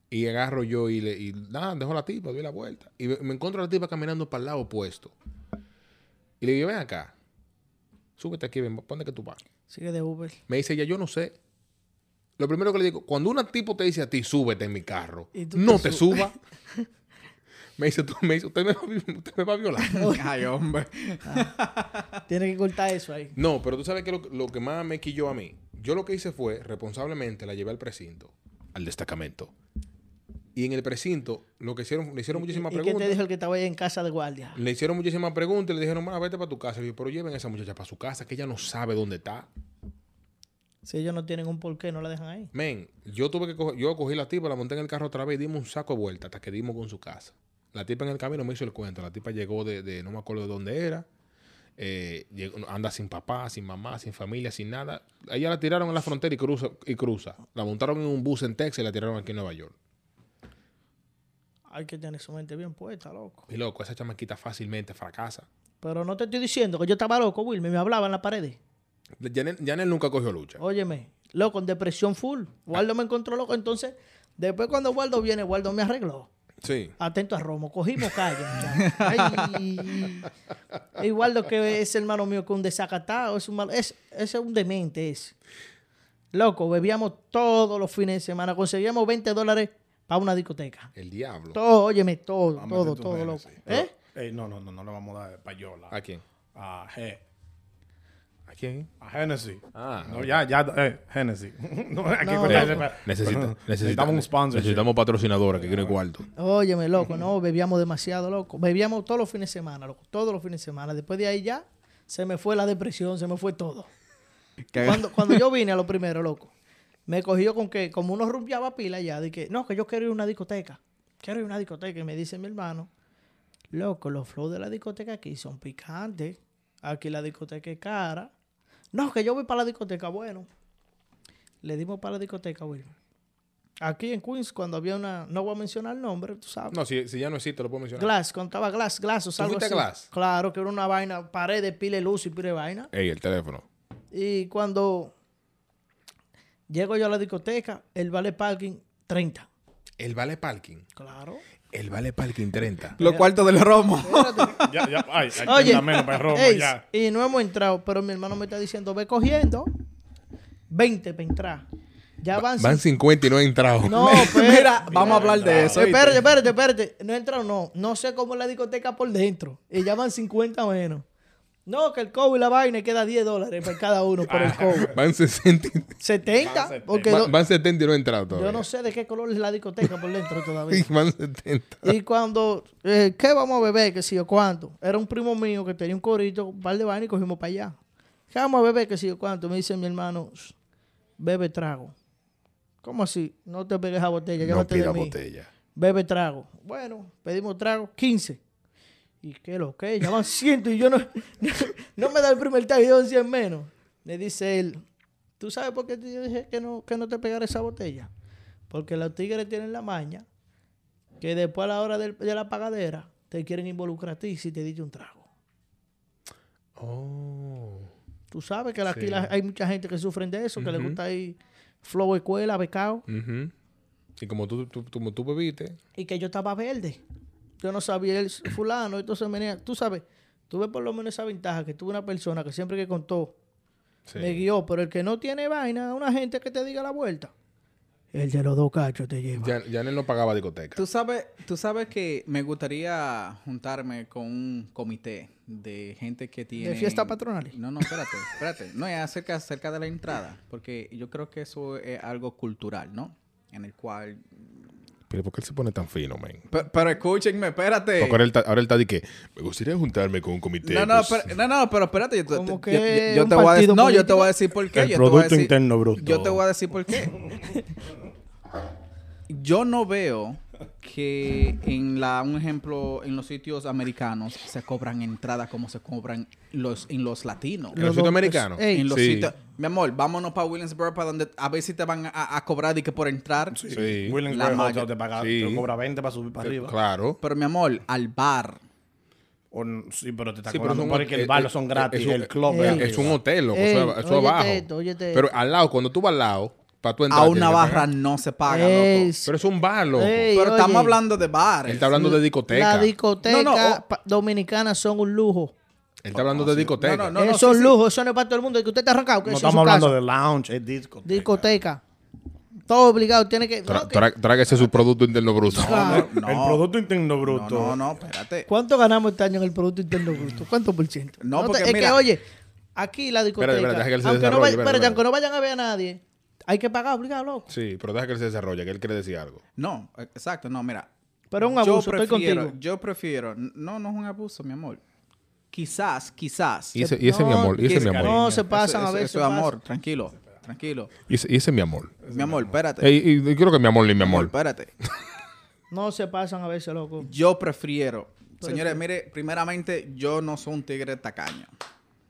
Y agarro yo y le. Y nada, dejo la tipa, doy la vuelta. Y me, me encuentro a la tipa caminando para el lado opuesto. Y le digo, ven acá. Súbete aquí, ven, ¿dónde que tú vas? Sigue de Uber. Me dice ella, yo no sé. Lo primero que le digo, cuando un tipo te dice a ti, súbete en mi carro, no te te su- suba. <laughs> me dice, tú, me dice, usted me va, a vi- usted me va a violar. <laughs> Ay, hombre. Tiene que cortar eso ahí. No, pero tú sabes que lo, lo que más me quilló a mí. Yo lo que hice fue, responsablemente, la llevé al precinto, al destacamento. Y en el precinto, lo que hicieron, le hicieron muchísimas ¿Y qué te preguntas. dijo el que estaba ahí en casa de guardia? Le hicieron muchísimas preguntas y le dijeron, bueno, vete para tu casa. Y yo, pero lleven a esa muchacha para su casa, que ella no sabe dónde está. Si ellos no tienen un porqué, no la dejan ahí. Men, yo tuve que coger, yo cogí la tipa, la monté en el carro otra vez y dimos un saco de vuelta hasta que dimos con su casa. La tipa en el camino me hizo el cuento. La tipa llegó de, de- no me acuerdo de dónde era. eh, llegó- anda sin papá, sin mamá, sin familia, sin nada. Ella la tiraron en la frontera y cruza, y cruza. La montaron en un bus en Texas y la tiraron aquí en Nueva York. Hay que tener su mente bien puesta, loco. Y loco, esa chamaquita fácilmente fracasa. Pero no te estoy diciendo que yo estaba loco, Wilmer. Me hablaba en la pared. Janel, Janel nunca cogió lucha. Óyeme, loco, en depresión full. Waldo me encontró loco. Entonces, después cuando Waldo viene, Waldo me arregló. Sí. Atento a Romo. Cogimos calle. Ay. Waldo, que es hermano mío, que un desacatado. Es un mal, es, ese es un demente. Es. Loco, bebíamos todos los fines de semana. Conseguíamos 20 dólares para una discoteca. El diablo. Todo, óyeme, todo, Vamos todo, todo, loco. Pero- ¿Eh? Ey, no, no, no, no le vamos a dar payola. ¿A quién? A G. ¿A quién? A Genesis. Ah, no, ya, ya, eh, Genesis. <laughs> no, hay que No, Necesita, necesita- necesitamos un sponsor. Necesitamos patrocinadora que quiere cuarto. Óyeme, loco, no, bebíamos demasiado, loco. Bebíamos todos los fines de semana, loco. Todos los fines de semana. Después de ahí ya se me fue la depresión, se me fue todo. Cuando, cuando yo vine a lo primero, loco, me cogió con que, como uno rumbeaba pila ya, de que, no, que yo quiero ir a una discoteca. Quiero ir a una discoteca. Y me dice mi hermano, loco, los flows de la discoteca aquí son picantes. Aquí la discoteca es cara. No, que yo voy para la discoteca. Bueno, le dimos para la discoteca, Wilmer. Aquí en Queens, cuando había una, no voy a mencionar el nombre, tú sabes. No, si, si ya no existe, lo puedo mencionar. Glass, cuando estaba Glass, Glass o ¿Tú algo así. Glass? Claro, que era una vaina, pared de pile luz y pile vaina. Ey, el teléfono. Y cuando llego yo a la discoteca, el vale parking 30. El vale parking. Claro. El vale parking 30. Los cuartos del romo. <laughs> Ya, ya, ay, hay Oye, 30 menos para el robo, ey, ya. y no hemos entrado, pero mi hermano me está diciendo, ve cogiendo 20 para entrar. Ya van, Van 50 y no he entrado. No, <laughs> pero, Mira, vamos a hablar de eso. espérate, espérate, espérate. No he entrado, no. No sé cómo es la discoteca por dentro. Y ya van 50 menos. No, que el cobo y la vaina queda 10 dólares para cada uno por el cobo. <laughs> Van 60. y- 70, porque Van, van 70 y no he entrado todavía. yo no sé de qué color es la discoteca por dentro todavía. <laughs> Van 70. Y cuando, eh, ¿qué vamos a beber? Que si yo cuánto. Era un primo mío que tenía un corito, un par de vainas y cogimos para allá. ¿Qué vamos a beber? Que si yo cuánto. Me dice mi hermano, "Shh, bebe trago. ¿Cómo así? No te pegues a botella, No llévate de mí. botella. Bebe trago. Bueno, pedimos trago, 15. ¿Y qué lo que? Ya van 100 y yo no, <laughs> no me da el primer trago, yo 100 menos. Me dice él, ¿tú sabes por qué te- yo dije que no, que no te pegara esa botella? Porque los tigres tienen la maña que después a la hora del- de la pagadera te quieren involucrar a ti si te diste un trago. Oh. Tú sabes que aquí Sí. la- hay mucha gente que sufren de eso, que les Ujú. gusta ir flow escuela, becado. Y como tú, tú, tú, como tú bebiste, y que yo estaba verde. Yo no sabía el fulano, entonces venía, tú sabes, tuve por lo menos esa ventaja que tuve una persona que siempre que contó sí. me guió, pero el que no tiene vaina, una gente que te diga la vuelta. El de los dos cachos te lleva. Ya, Janel no pagaba discoteca. Tú sabes, tú sabes que me gustaría juntarme con un comité de gente que tiene... De fiesta patronales. No, no, espérate, espérate. No, es acerca, acerca de la entrada, porque yo creo que eso es algo cultural, ¿no? En el cual... Pero ¿por qué él se pone tan fino, man? Pero, pero escúchenme, espérate. Porque ahora él, está, ahora él está de que me gustaría juntarme con un comité. No, no, pues". pero, no, no, pero espérate. Yo, te- Como te- que yo- yo- yo un te voy a decir, partido no, yo te voy a decir por qué. El yo te voy a Producto decir- Interno Bruto. Yo te voy a decir por qué. <laughs> Yo no veo que en la, un ejemplo, en los sitios americanos se cobran entradas como se cobran los, en los latinos. ¿En los sitios americanos? En los Sí. sitios. Mi amor, vámonos para Williamsburg para donde a ver si te van a, a cobrar y que por entrar. Sí. William La Grey mayor- te paga, Sí. te cobra 20 para subir para arriba. Claro. Pero mi amor, al bar. O sí, pero te está Sí, cobrando porque el eh, bar eh, son gratis, es un- el club es Es un hotel, loco. Ey, eso es, eso es óyete abajo. esto, Pero al lado, cuando tú vas al lado, para tú entrar. A una barra pagar. no se paga, Ey, loco. Pero es un bar, loco. Ey, Pero estamos hablando de bares. Él está hablando de discoteca. La discoteca No, no, oh. pa- dominicana son un lujo. Él está hablando de discoteca. No, no, no. eso es sí, eso no es para todo el mundo. Y que usted está arrancado, que No es estamos hablando de lounge, es disco. Discoteca. Todo obligado, tiene que... Tra- tra- Tráguese su Producto Interno Bruto. Claro. El Producto Interno No, Bruto. no, no, espérate. ¿Cuánto ganamos este año en el Producto Interno Bruto? ¿Cuánto por ciento? No, te- porque es mira- que, oye, aquí la discoteca, que aunque, espérate, espérate. aunque no vayan a ver a nadie, hay que pagar obligado, loco. Sí, pero deja que él se desarrolle, que él quiere decir algo. No, exacto, no, mira. Pero es un abuso, yo estoy prefiero, contigo. Yo prefiero, no, no es un abuso, mi amor. Quizás, quizás. Y ese, y ese es mi amor. Y ese es mi amor. No, se Eso- pasan a veces. Eso es amor, tranquilo, tranquilo. Y ese, y ese es mi amor. Mi amor, espérate. Y, y creo que mi amor ni mi amor. espérate. <laughs> No se pasan a veces, loco. Yo prefiero. Señores, mire, primeramente, yo no soy un tigre tacaño.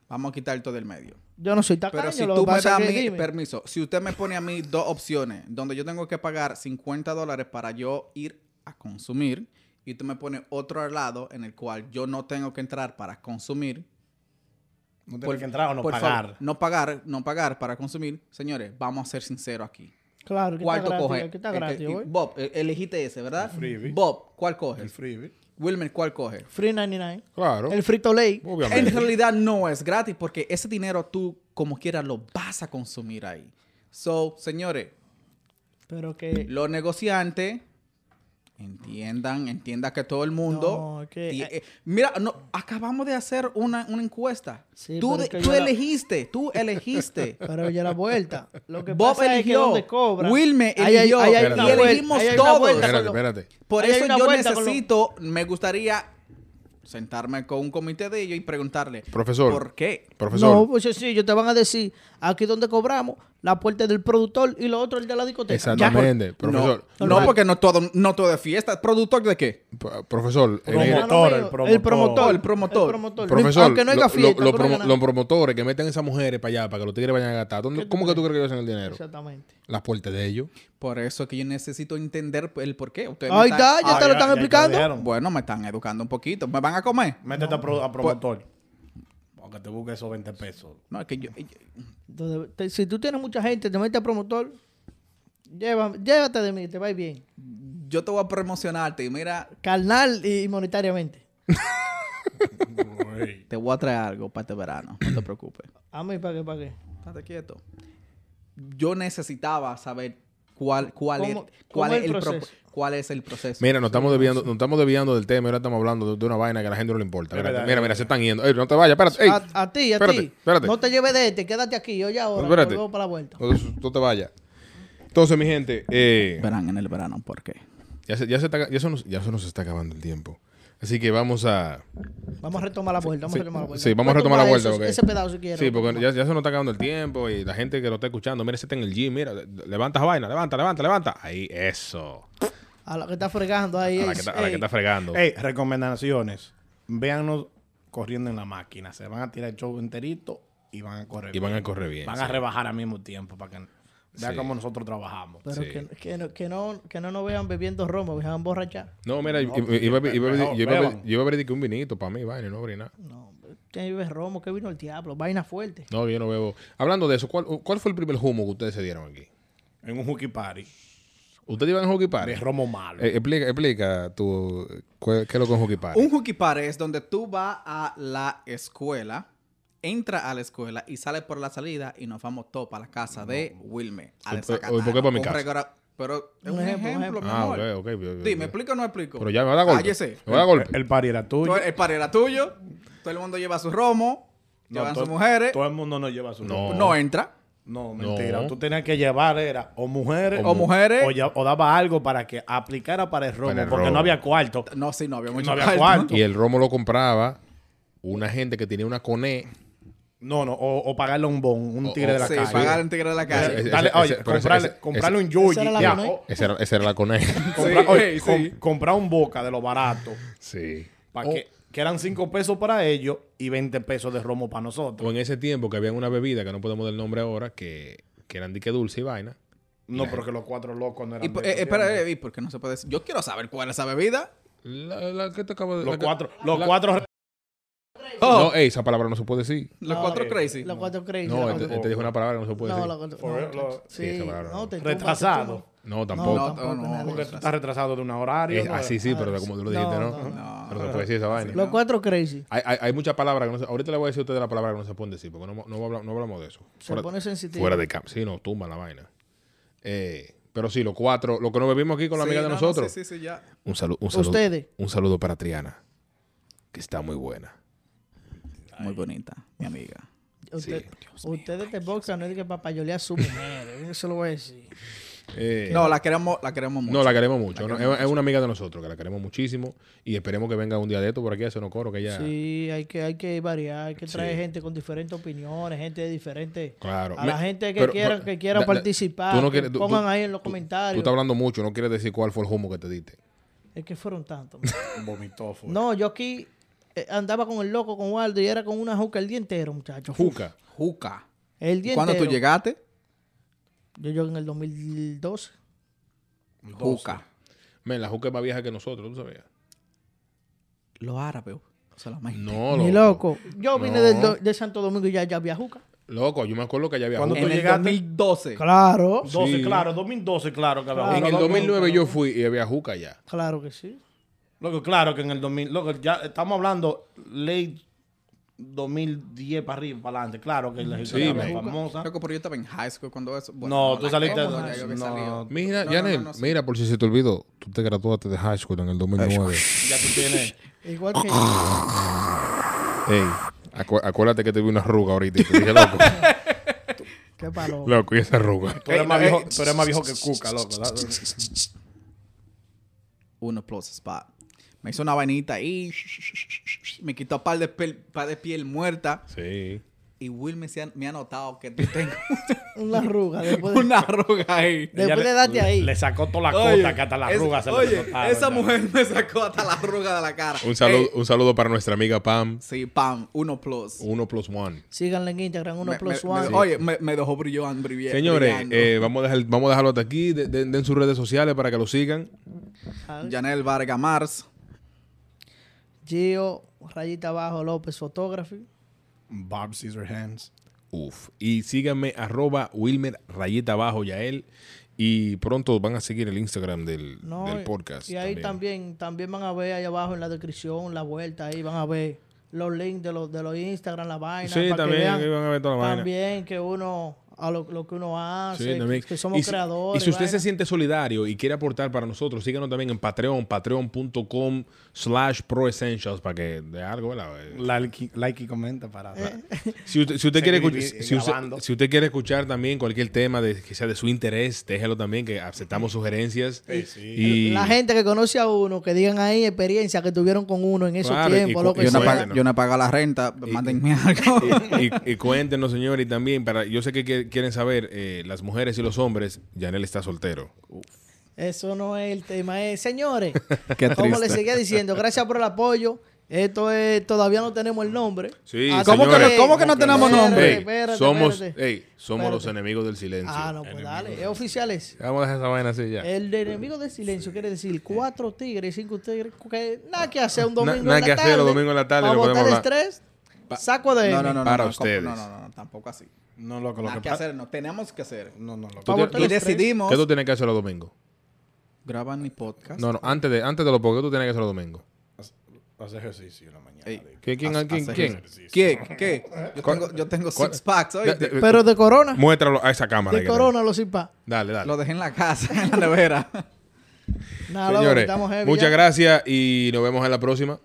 Vamos a quitar todo del medio. Yo no soy tacaño, Pero si lo tú me a mí, permiso, si usted me pone a mí dos opciones donde yo tengo que pagar 50 dólares para yo ir a consumir y tú me pones otro al lado en el cual yo no tengo que entrar para consumir. No tienes que entrar o no pagar. favor, no pagar, no pagar para consumir. Señores, vamos a ser sinceros aquí. Claro, que ¿Cuál está tú gratis, coges? que está El que- gratis, güey. Bob, e- elegiste ese, ¿verdad? freebie. Bob, ¿cuál coges? El freebie. Wilmer, ¿cuál coges? Free 99. Claro. El frito ley. Obviamente. En realidad no es gratis porque ese dinero tú como quieras lo vas a consumir ahí. So, señores, Pero que... los negociantes entiendan, entienda que todo el mundo... No, ti- eh, mira, no, acabamos de hacer una, una encuesta. Sí, tú de- tú la- elegiste, tú elegiste. <laughs> Pero ya la vuelta. Lo que Bob pasa es que eligió, donde cobra. Wilmer hay- eligió, hay y elegimos todos. Espérate, espérate. Por eso yo lo- necesito, me gustaría sentarme con un comité de ellos y preguntarle, Profesor. ¿por qué? Profesor. No, pues sí, ellos te van a decir, aquí donde cobramos, la puerta del productor y lo otro el de la discoteca. Ya. Exactamente. Profesor, No, no, porque no todo, no todo es fiesta. ¿Productor de qué? p- profesor, Promotor, el promotor. El promotor. El promotor. El promotor. profesor, Aunque no haya fiesta. lo- los no promo- ganas. los promotores que meten esas mujeres para allá, para que los tigres vayan a gastar. ¿dónde- ¿Qué tú ¿Cómo que tú crees? que ellos hacen el dinero? Exactamente. Las puertas de ellos. Por eso que yo necesito entender el por qué. Ustedes Ahí están- está, ya Ah, te lo ya- están ya explicando. Bueno, me están educando un poquito. ¿Me van a comer? Métete a, pro- a promotor. Porque te busque esos 20 pesos. No, es que yo... Entonces, te- si tú tienes mucha gente, te metes a promotor, lleva- llévate de mí, te va a ir bien. Yo te voy a promocionarte y mira, Carnal y monetariamente. Te voy a traer algo para este verano. No te preocupes. A mí, ¿para qué? ¿Para qué? Estate quieto. Yo necesitaba saber cuál, cuál, ¿Cómo- es, cuál, cómo es el pro- proceso? cuál es el proceso. Mira, nos estamos desviando, nos estamos desviando del tema y ahora estamos hablando de, de una vaina que a la gente no le importa. Mira, verdad, mira, se están yendo. Ey, no te vayas, espérate. ey. A, a ti, a ti. No te lleves de este, quédate aquí. Oye, ahora, Espérate. luego para la vuelta. No, no te vayas. Entonces, mi gente, eh, Verán en el verano por qué. ya, se, ya, se está, ya, se nos, ya se nos está acabando el tiempo. Así que vamos a... Vamos a retomar la vuelta. Vamos Sí, a retomar la vuelta. sí, vamos a retomar la vuelta, eso-. Ese pedazo si quieres. Sí, porque ya, ya se nos está acabando el tiempo y la gente que lo está escuchando, mira, ese está en el gym, mira, levanta esa vaina, levanta, levanta, levanta. Ahí, eso. A la que está fregando ahí. A la es- que está, a la que ey, está fregando. Ey, recomendaciones. Véannos corriendo en la máquina. Se van a tirar el show enterito y van a correr. Y van bien. a correr bien. Van sí. a rebajar al mismo tiempo para que vean Sí. cómo nosotros trabajamos. Pero Sí. que, que, no, que, no, que no nos vean bebiendo romo, vean borrachar. No, mira, No, iba a iba a beber- iba a beber- mejor yo iba a iba de que un vinito para mí, vaina, no abrí nada. No, que bebe romo, que vino el diablo, vaina fuerte. No, yo no bebo. Hablando de eso, ¿cuál, cuál fue el primer humo que ustedes se dieron aquí? En un hooky party. ¿Ustedes iban a Hockey Party? De romo malo. Eh, explica, explica tú, ¿qué es lo que es un Hockey Party? Un hooky party es donde tú vas a la escuela, entras a la escuela y sales por la salida y nos vamos todos para la casa de Wilmer. A ¿Y por- qué para mi casa? regora- Pero es Un un, ejemplo, mi Ah, amor. Dime, ¿explico o no explico? Pero ya me da golpe. Cállese. Me da golpe. El party era tuyo. El party era tuyo, todo el mundo lleva su romo, No, llevan sus mujeres, Todo el mundo no lleva su No. ropa. no entra. No, mentira. No. Tú tenías que llevar, era o mujeres. O mujeres. O, ya- o daba algo para que aplicara para el romo. Para el porque romo. no había cuarto. No, sí, no había mucho No había cuarto. cuarto. Y el romo lo compraba una gente que tenía una coné. No, no. O, o pagarle un bon, un O- tigre o- de la Sí, calle. pagar un tigre de la calle. Ese- Dale, ese- oye, ese- comprarle, ese- comprarle ese- un Yuji. Esa era la ya, Coné. o- Esa era, esa era la coné. <laughs> comprar, oye, Sí, com- sí. comprar un boca de lo barato. sí. Para que, que eran 5 pesos para ellos y 20 pesos de romo para nosotros. O en ese tiempo que había una bebida que no podemos dar el nombre ahora, que, que eran dique dulce y vaina. No, porque los cuatro locos no eran. Y, por- de eh, espera, eh, ¿y por qué no se puede decir? Yo quiero saber cuál es esa bebida. La, la que te acabo de Los la que- cuatro, los la- cuatro. Oh, No, ey, esa palabra no se puede decir. los No, cuatro eh, crazy. Los cuatro crazy. No, los él te, cuatro- él te dijo una palabra que no se puede No, decir. los cuatro- no, real, lo- sí, sí, esa palabra no, no. te tumba, Retrasado. tumba. No, tampoco. No, No, no. Porque tú estás retrasado de un horario. Es ¿no? así sí, pero como tú lo dijiste, ¿no? No, No, no. Pero no se puede decir esa vaina. Los cuatro crazy. Hay, hay, hay muchas palabras que no se, ahorita le voy a decir a ustedes la palabra que no se pueden decir, porque no, no, hablamos, no hablamos de eso. Se pone sensitivo. fuera de campo. Sí, no, tumban la vaina. Eh, pero sí, los cuatro, lo que nos bebimos aquí con la Sí, amiga de no, no, nosotros. sí, sí, sí, ya. Un, saludo, un, saludo, Ustedes. un saludo para Triana, que está muy buena. Muy bonita, mi amiga. Usted- ustedes te boxan, no es que papayolear a su mujer. Eso lo voy a decir. Eh, No, la queremos, la queremos mucho. no, la queremos mucho. ¿no? Es, es una amiga de nosotros, que la queremos muchísimo. Y esperemos que venga un día de esto por aquí a hacernos coro, que ella... Sí, hay que, hay que variar, hay que traer Sí. gente con diferentes opiniones, gente de diferentes. Claro. A la Me- gente que pero- pero- que da- da- participar, tú no que quieres- tú- pongan tú- ahí en los Tú comentarios. estás hablando mucho, no quieres decir cuál fue el humo que te diste. Es que fueron tantos. <laughs> Vomitó. fue. no, yo aquí andaba con el loco, con Waldo, y era con una juca el día entero, muchachos. Juca. Juca. El ¿Y día cuándo tú llegaste? Yo llegué en el 2012. Juca. Men, la juca es más vieja que nosotros, ¿tú sabías? Los árabes. No, Ni loco. loco. Yo vine No. do- de, Santo Domingo y ya, ya había juca. Loco, yo me acuerdo que ya había ¿Cuándo juca. tú En el llegaste? 2012. Claro, 12, Sí. claro, 2012, claro que había Claro. En el Loco, 2009 yo fui y había juca ya. claro que sí. Loco, claro que en el 2000, loco, ya estamos hablando late 2010 para arriba, para adelante. Claro que la Sí, historia famosa. Loco, pero yo estaba en high school cuando eso. No, tú saliste- ¿cómo ya yo había no. Mira, No, no, Yanel, no, mira, por si se te olvidó, tú te graduaste de high school en el 2009. Ya tú tienes. Igual que Ey, acu- acuérdate que te vi una arruga ahorita y te dije, loco, <laughs> Qué palo. loco, y esa arruga. Tú eres, más viejo, tú eres más viejo que Cuca, loco. Uno plus spot. Me hizo una vainita ahí. Me quitó un par de, pel- par de piel muerta. Sí. Y Will me, se ha- me ha notado que tú tengo <laughs> Una arruga. Después de, una arruga ahí. después de le- darte ahí. Le sacó toda la Oye, cota, que hasta la es- arruga se le Oye, notaron esa ya. mujer me sacó hasta la arruga de la cara. Un saludo, Ey, un saludo para nuestra amiga Pam. sí, pam, uno plus. Uno plus one. Síganle en Instagram, uno Me- plus me- one. me- Oye, me, me dejó brillando, brillando. Señores, eh, vamos, a dejar, vamos a dejarlo hasta aquí. De- de- Den sus redes sociales para que lo sigan. Janel Vargas Mars. Gio, rayita abajo, López Photography. Bob Scissorhands. Uf. Y síganme, arroba Wilmer, rayita abajo, Yael. Y pronto van a seguir el Instagram del, No, del y- podcast. Y ahí también. también van a ver ahí abajo en la descripción, la vuelta, ahí van a ver los links de los, de los Instagram, la vaina. Sí, para también, que vean ahí van a ver toda la vaina. También que uno, a lo, lo que uno hace, Sí, que somos y si, creadores. Y si usted se siente solidario y quiere aportar para nosotros, síganos también en Patreon, patreon.com slash pro essentials para que de algo. Like, y- like y comenta para... Si usted, si usted quiere escuchar, si usted, grabando. si usted quiere escuchar también cualquier tema de, que sea de su interés, déjelo también, que aceptamos sugerencias. Sí, sí. Y, La gente que conoce a uno, que digan ahí experiencia que tuvieron con uno en esos Claro, y tiempos, cu- lo que y Yo no, pago, yo no pago la renta, mándenme algo. y, y cuéntenos, señores, y también, para yo sé que que quieren saber, eh, las mujeres y los hombres, Yanel está soltero. Eso no es el tema. Es, señores, <laughs> Qué como les seguía diciendo, gracias por el apoyo. Esto es, todavía no tenemos el nombre. Sí, ¿Cómo que no- señores. cómo que no tenemos Espérate, nombre? Espérate, somos espérate. ey, somos los enemigos del silencio. Ah, no, pues dale. Es oficial. Vamos a dejar esa vaina así ya. El de enemigo del silencio quiere decir cuatro tigres, cinco tigres, que nada que hacer un domingo. nada en la que hacer tarde, los domingos en la tarde, Para lo botar el estrés, saco de. No, no, no, no. Para no, ustedes. No, no, no, no, tampoco así. No, lo que, hacer, no. Tenemos que hacer. No, no, loco. Y decidimos. ¿Qué tú tienes que hacer los domingos? Grabar mi podcast. No, no, antes de, antes de los podcasts, tú tienes que hacer los domingos. Hacer ejercicio en la mañana. Ey, ¿Quién? ¿Quién? ¿Quién? ¿Quién? ¿Quién? ¿Qué? <laughs> Yo tengo, yo six packs. Pero de corona. Muéstralo a esa cámara. De corona, los six packs. Dale, dale. Lo dejé en la casa, en la nevera. <laughs> Nada, Señores, muchas gracias y nos vemos en la próxima.